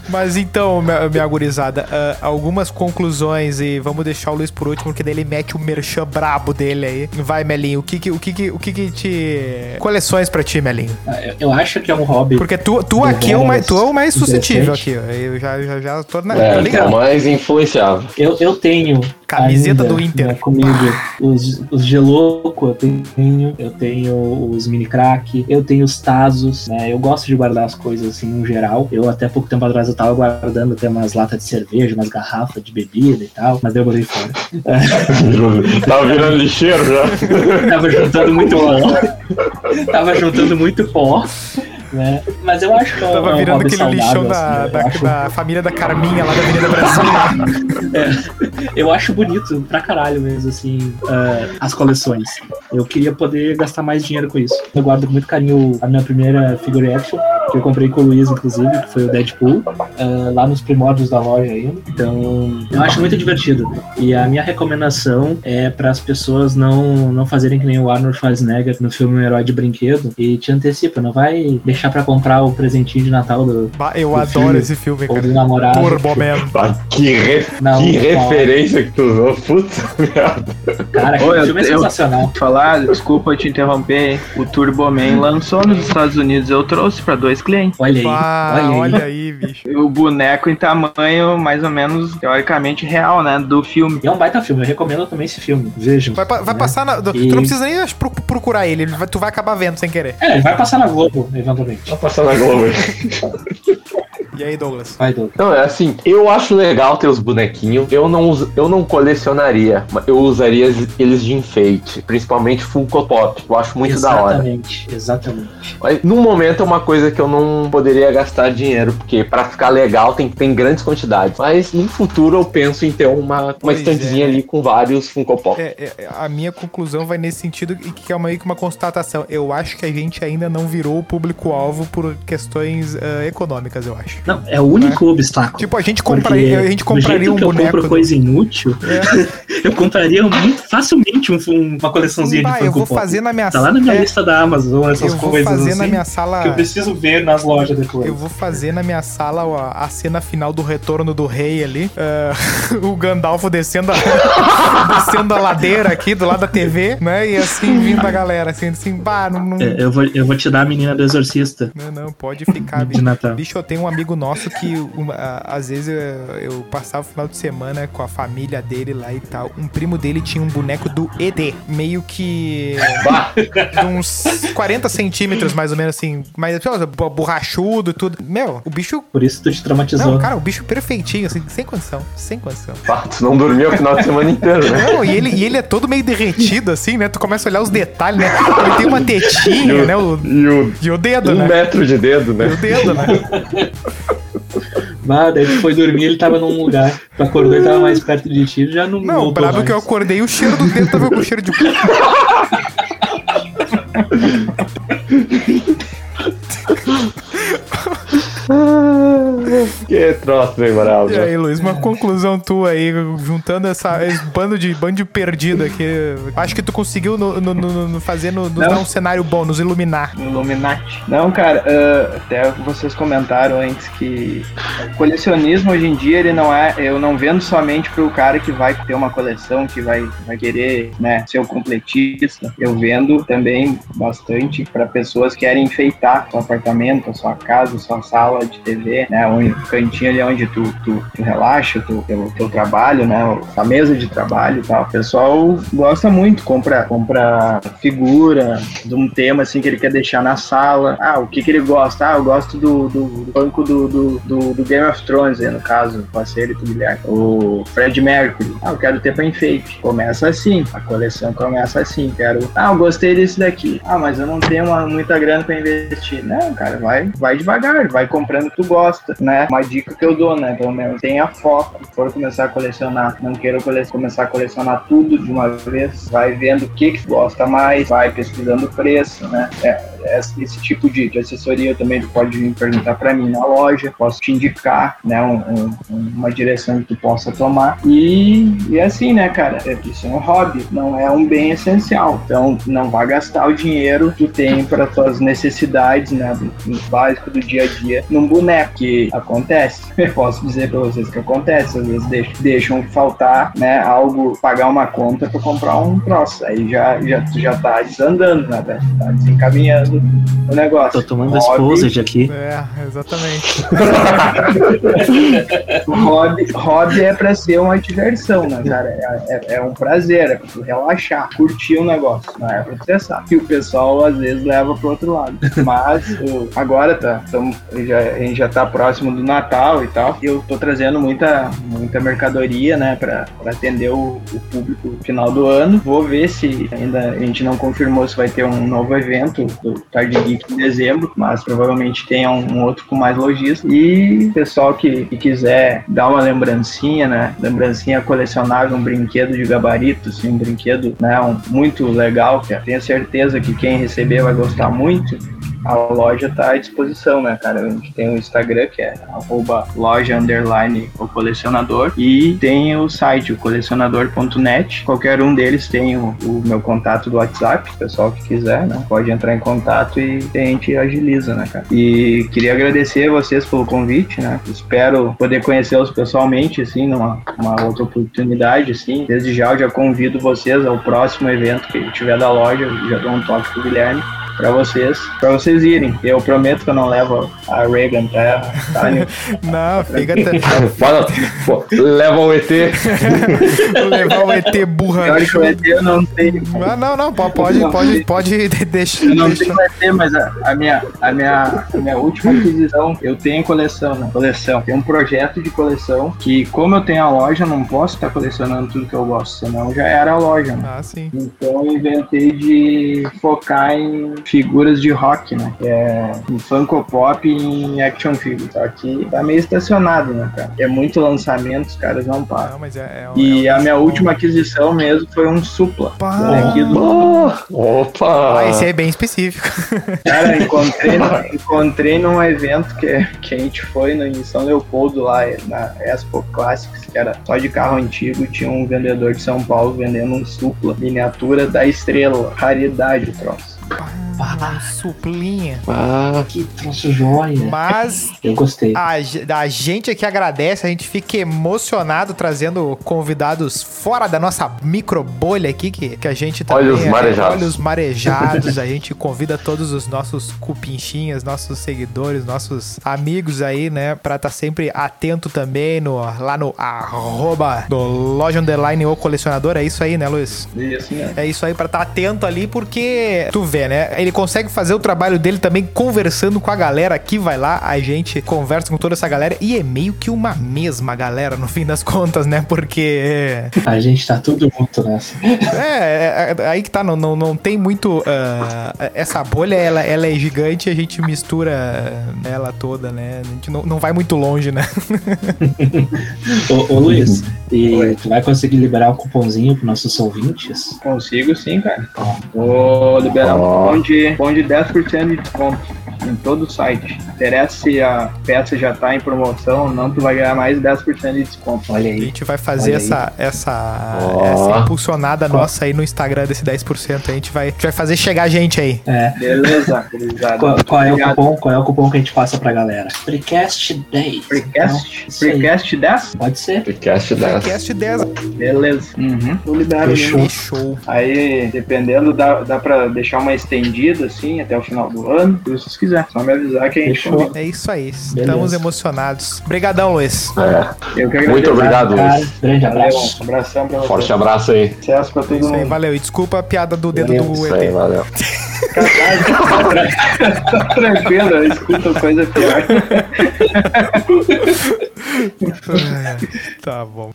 Speaker 3: Mas então, minha, minha gurizada, ah, algumas conclusões e vamos deixar o Luiz por último, porque daí ele mete o merchan brabo dele aí. Vai, Melinho, o que que, o que, que, o que, que te... Coleções pra ti, Melinho?
Speaker 5: Eu- Eu acho que é um hobby.
Speaker 3: Porque tu, tu aqui é o mais, tu é o mais suscetível aqui, ó. Eu já, já, já tô, na,
Speaker 1: É,
Speaker 3: tô
Speaker 1: tá
Speaker 3: ligado.
Speaker 1: mais influenciável.
Speaker 5: Eu, eu tenho.
Speaker 3: Camiseta
Speaker 5: ainda,
Speaker 3: do Inter.
Speaker 5: né, comigo. Os, os Geloco eu tenho. Eu tenho os mini crack. Eu tenho os Tazos. Né? Eu gosto de guardar as coisas assim no geral. Eu até pouco tempo atrás eu tava guardando até umas latas de cerveja, umas garrafas de bebida e tal. Mas eu botei fora. *laughs*
Speaker 1: Tava virando lixeiro já.
Speaker 5: tava juntando muito pó. *laughs* tava juntando muito pó. Né? Mas eu acho que é um,
Speaker 3: Tava
Speaker 5: é um
Speaker 3: virando aquele lixão
Speaker 5: saudável,
Speaker 3: da,
Speaker 5: assim, eu
Speaker 3: da,
Speaker 5: acho-
Speaker 3: da família da Carminha lá da Avenida Brasil. *laughs*
Speaker 5: Eu acho bonito pra caralho mesmo, assim, ah, as coleções. Eu queria poder gastar mais dinheiro com isso. Eu guardo com muito carinho a minha primeira figure action. Que eu comprei com o Luiz, inclusive, que foi o Deadpool, ah, lá nos primórdios da loja ainda. Então, eu acho muito divertido. E a minha recomendação é para as pessoas não, não fazerem que nem o Arnold Schwarzenegger no filme Um Herói de Brinquedo e te antecipa, não vai deixar para comprar o presentinho de Natal do,
Speaker 3: Bah, Eu
Speaker 5: Do
Speaker 3: adoro
Speaker 5: filme,
Speaker 3: esse filme,
Speaker 5: ou
Speaker 3: cara.
Speaker 5: do namorado.
Speaker 3: Turbo Man.
Speaker 1: Ah, que re-
Speaker 5: Não,
Speaker 1: que
Speaker 5: não.
Speaker 1: referência que tu usou. Puta merda.
Speaker 5: Cara,
Speaker 4: Ô, eu-
Speaker 5: filme é
Speaker 4: eu-
Speaker 5: sensacional.
Speaker 4: Falar, desculpa te interromper, hein? o Turboman lançou nos Estados Unidos, eu trouxe pra dois clientes.
Speaker 5: Olha aí,
Speaker 3: Ah,
Speaker 5: olha aí.
Speaker 3: olha aí, bicho.
Speaker 4: O boneco em tamanho mais ou menos teoricamente real, né? Do filme.
Speaker 5: E é um baita filme, eu recomendo também esse filme. Vejam.
Speaker 3: Vai, vai
Speaker 5: né?
Speaker 3: passar na. Tu
Speaker 5: E-
Speaker 3: não precisa nem procurar ele, vai- tu vai acabar vendo sem querer.
Speaker 5: É, ele vai passar na Globo, eventualmente.
Speaker 1: Tá passando na Globo. *laughs*
Speaker 3: E aí, Douglas?
Speaker 5: Vai, Douglas.
Speaker 1: Não, é assim, eu acho legal ter os bonequinhos. Eu não, eu não colecionaria, mas eu usaria eles- de enfeite. Principalmente Funko Pop. Eu acho muito da hora.
Speaker 5: Exatamente, exatamente.
Speaker 1: Mas no momento é uma coisa que eu não poderia gastar dinheiro, porque pra ficar legal tem que ter em grandes quantidades. Mas no futuro eu penso em ter uma, uma estantezinha
Speaker 3: é.
Speaker 1: ali com vários Funko Pop.
Speaker 3: É, é, é, a minha conclusão vai nesse sentido e que é meio que uma constatação. Eu acho que a gente ainda não virou o público-alvo por questões ah, econômicas, eu acho.
Speaker 5: Não, é o único obstáculo.
Speaker 3: Tipo, a gente compraria, a gente compraria
Speaker 5: jeito
Speaker 3: um
Speaker 5: que eu
Speaker 3: boneco.
Speaker 5: compro
Speaker 3: do-
Speaker 5: coisa inútil,
Speaker 3: É. *laughs*
Speaker 5: eu compraria muito facilmente um- um- uma coleçãozinha
Speaker 3: Bah,
Speaker 5: de Funko
Speaker 3: eu vou
Speaker 5: Pop.
Speaker 3: fazer na minha
Speaker 5: Tá lá na minha
Speaker 3: é,
Speaker 5: lista da Amazon, essas
Speaker 3: Eu vou
Speaker 5: coisas
Speaker 3: fazer
Speaker 5: assim,
Speaker 3: na minha sala.
Speaker 5: que eu preciso ver nas lojas depois.
Speaker 3: Eu vou fazer na minha sala a, a cena final do retorno do rei ali. ah, *laughs* o Gandalf descendo a, *laughs* descendo a ladeira aqui do lado da TV, né? E assim vindo a galera, assim, assim, bah, não. não,
Speaker 5: É, eu, vou, eu vou te dar a menina do Exorcista
Speaker 3: não, não, pode ficar,
Speaker 5: de
Speaker 3: bicho.
Speaker 5: Natal.
Speaker 3: Bicho, eu tenho um amigo nosso que uma- às vezes eu, eu passava o final de semana com a família dele lá e tal. Um primo dele tinha um boneco do ED, meio que de uns 40 centímetros, mais ou menos assim, mas borrachudo e tudo. Meu, o bicho.
Speaker 5: Por isso tu te traumatizou.
Speaker 3: Não, cara, o bicho perfeitinho, assim, sem condição, sem condição.
Speaker 1: bah, tu não dormiu o final de semana inteiro, né?
Speaker 3: Não, e ele, e ele é todo meio derretido, assim, né? Tu começa a olhar os detalhes, né? Ele tem uma tetinha, né? O,
Speaker 1: E o
Speaker 3: e o dedo,
Speaker 1: um
Speaker 3: né?
Speaker 1: metro de dedo,
Speaker 3: E o
Speaker 1: né?
Speaker 3: dedo, né? *laughs*
Speaker 5: Daí tu foi dormir, ele tava num lugar. Tu acordou e tava mais perto de ti, já não.
Speaker 3: Não, brabo é
Speaker 5: mais.
Speaker 3: que eu acordei, o cheiro do dedo tava com cheiro de. *laughs* *laughs*
Speaker 1: Que troço, hein, Moral?
Speaker 3: E aí, Luiz, uma conclusão tua aí, juntando essa, esse bando de bando de perdido aqui. Acho que tu conseguiu no, no- no- no fazer, no, nos
Speaker 4: Não.
Speaker 3: dar um cenário bom, nos iluminar.
Speaker 4: Illuminati. Não, cara, ah, até vocês comentaram antes que o colecionismo hoje em dia ele não é, eu não vendo somente pro cara que vai ter uma coleção, que vai, vai querer, né, ser um completista. Eu vendo também bastante para pessoas que querem enfeitar seu apartamento, a sua casa, a sua sala de TV, né, o cantinho ali onde tu, tu, tu relaxa, tu, teu, teu trabalho, né, a mesa de trabalho e tal. O pessoal gosta muito, compra, compra figura de um tema assim que ele quer deixar na sala. Ah, o que que ele gosta? Ah, eu gosto do, do, do banco do, do, do, do Game of Thrones, aí, no caso, parceiro do Guilherme. O Fred Mercury. Ah, eu quero ter pra enfeite. Começa assim, a coleção começa assim. Quero. Ah, eu gostei desse daqui. Ah, mas eu não tenho uma, muita grana pra investir. Não, cara, vai, vai devagar, vai comprando o que tu gosta, né? Uma dica que eu dou, né? Pelo menos tenha foco. Se for começar a colecionar, não queira cole- começar a colecionar tudo de uma vez. Vai vendo o que que gosta mais, vai pesquisando o preço, né? É, esse, esse tipo de, de assessoria também tu pode vir perguntar para mim na loja, posso te indicar, né, um, um, uma direção que tu possa tomar. E, e assim, né, cara, é, isso é um hobby, não é um bem essencial. Então, não vá gastar o dinheiro que tem para tuas necessidades, né, do, do básico do dia a dia, num boneco, que acontece. *laughs* Eu posso dizer para vocês que acontece, às vezes deixam, deixam faltar, né, algo, pagar uma conta para comprar um troço. Aí já, já, já tá desandando, né? Tá desencaminhando o negócio.
Speaker 5: Tô tomando
Speaker 4: Hobby-
Speaker 5: exposed aqui.
Speaker 3: É, exatamente. *laughs*
Speaker 4: Hobby, hobby é pra ser uma diversão, né, cara? É, é- é um prazer, é pra tu relaxar, curtir o negócio, não é pra estressar. E o pessoal às vezes leva pro outro lado. Mas o- agora tá, tamo, já, a gente já tá próximo do Natal e tal. E eu tô trazendo muita, muita mercadoria, né, pra, pra atender o, o público no final do ano. Vou ver se ainda a gente não confirmou se vai ter um novo evento do Tarde Geek em dezembro, mas provavelmente tenha um, um outro com mais lojistas. E pessoal que, que quiser dar uma lembrancinha, né? Lembrancinha colecionável, um brinquedo de gabarito, assim, um brinquedo né, um, muito legal, que tenho certeza que quem receber vai gostar muito. A loja está à disposição, né, cara? A gente tem o Instagram, que é arroba loja underline o colecionador, e tem o site, o colecionador.net. Qualquer um deles tem o, o meu contato do WhatsApp, pessoal que quiser, né? Pode entrar em contato e a gente agiliza, né, cara? E queria agradecer a vocês pelo convite, né? Espero poder conhecê-los pessoalmente, assim, numa uma outra oportunidade, assim. Desde já eu já convido vocês ao próximo evento que tiver da loja, já dou um toque pro Guilherme pra vocês, pra vocês irem. Eu prometo que eu não levo a Reagan pra *laughs* tá, Nil?
Speaker 3: Não, fica. *laughs*
Speaker 1: Fala, pô, leva o ET.
Speaker 3: Vou levar o ET burra.
Speaker 4: Pior que o ET eu não tenho.
Speaker 3: Ah, não, não, po- pode, pode, pode deixar.
Speaker 4: Eu não tenho ET, mas a, a minha, a, minha, a minha última aquisição, eu tenho coleção, né? Coleção. Tem um projeto de coleção que, como eu tenho a loja, eu não posso estar colecionando tudo que eu gosto, senão já era a loja, né?
Speaker 3: Ah, sim.
Speaker 4: Então eu inventei de focar em figuras de rock, né? Que é em Funko Pop e em action figure. Só que tá meio estacionado, né, cara? É muito lançamento, os caras não param.
Speaker 3: Não, mas é. é
Speaker 4: E
Speaker 3: é
Speaker 4: a minha última aquisição mesmo foi um Supla.
Speaker 3: Pá.
Speaker 4: Aqui do
Speaker 1: opa!
Speaker 3: Ah, esse aí é bem específico. *laughs*
Speaker 4: Cara, encontrei, encontrei num evento que, que a gente foi no, em São Leopoldo, lá na Expo Classics, que era só de carro antigo. Tinha um vendedor de São Paulo vendendo um supla, miniatura da estrela, raridade o troço.
Speaker 3: Ah, suplinha.
Speaker 1: Ah,
Speaker 5: Que troço joia.
Speaker 3: Mas
Speaker 5: Eu gostei.
Speaker 3: a, a gente aqui agradece, a gente fica emocionado trazendo convidados fora da nossa micro bolha aqui, que, que a gente também
Speaker 1: Olhos
Speaker 3: é-
Speaker 1: marejados.
Speaker 3: olhos marejados. *laughs* a gente convida todos os nossos cupinchinhas, nossos seguidores, nossos amigos aí, né, pra estar sempre atento também no, lá no arroba do Loja Underline ou Colecionador. É isso aí, né, Luiz?
Speaker 4: Assim, né?
Speaker 3: É isso aí pra estar atento ali, porque tu vê, né? Ele consegue fazer o trabalho dele também conversando com a galera que vai lá, a gente conversa com toda essa galera e é meio que uma mesma galera no fim das contas, né? Porque
Speaker 5: A gente tá tudo junto nessa. *laughs*
Speaker 3: é, é, é aí que tá, não, não, não tem muito ah, essa bolha, ela, ela é gigante, a gente mistura ela toda, né? A gente não, não vai muito longe, né? *laughs*
Speaker 5: Ô, ô Luiz, e
Speaker 4: Oi.
Speaker 5: tu vai conseguir liberar um cupomzinho pros nossos ouvintes?
Speaker 4: Consigo sim, cara. Vou liberar um cupom de, de 10% de desconto em todo o site. Interessa se a peça já tá em promoção ou não, tu vai ganhar mais 10% de desconto.
Speaker 5: Olha
Speaker 3: A
Speaker 5: aí.
Speaker 3: gente vai fazer essa, essa,
Speaker 1: Ó.
Speaker 3: essa impulsionada nossa aí no Instagram desse 10%. A gente vai, a gente vai fazer chegar gente aí.
Speaker 5: É.
Speaker 4: Beleza. *laughs*
Speaker 5: Qual, qual é o cupom? Qual é o cupom que a gente passa pra galera? Freecast 10.
Speaker 4: Precast?
Speaker 5: Então.
Speaker 4: Precast 10?
Speaker 5: Pode ser.
Speaker 1: podcast dessa.
Speaker 3: Podcast 10.
Speaker 4: Beleza. Uhum. Tô liberado.
Speaker 5: Fechou.
Speaker 4: mesmo.
Speaker 3: Fechou.
Speaker 4: Aí, dependendo, dá, dá pra deixar uma estendida, assim, até o final do ano. Se vocês quiserem. Só me avisar que a gente
Speaker 5: Fechou.
Speaker 3: É isso aí. Estamos
Speaker 5: Beleza.
Speaker 3: emocionados. Obrigadão, Luiz.
Speaker 1: É.
Speaker 4: Eu que agradeço.
Speaker 1: Muito obrigado,
Speaker 5: Cara,
Speaker 1: Luiz.
Speaker 5: grande
Speaker 4: Valeu,
Speaker 5: abraço.
Speaker 4: um abração pra vocês.
Speaker 1: Forte abraço aí.
Speaker 4: Sucesso pra todo
Speaker 3: Isso aí,
Speaker 4: mundo.
Speaker 3: valeu. E desculpa a piada do dedo
Speaker 5: Valeu.
Speaker 3: do
Speaker 1: Isso aí,
Speaker 3: ET.
Speaker 1: valeu.
Speaker 4: Tranquilo, *laughs* eu escuto coisa pior. *laughs*
Speaker 3: tá bom.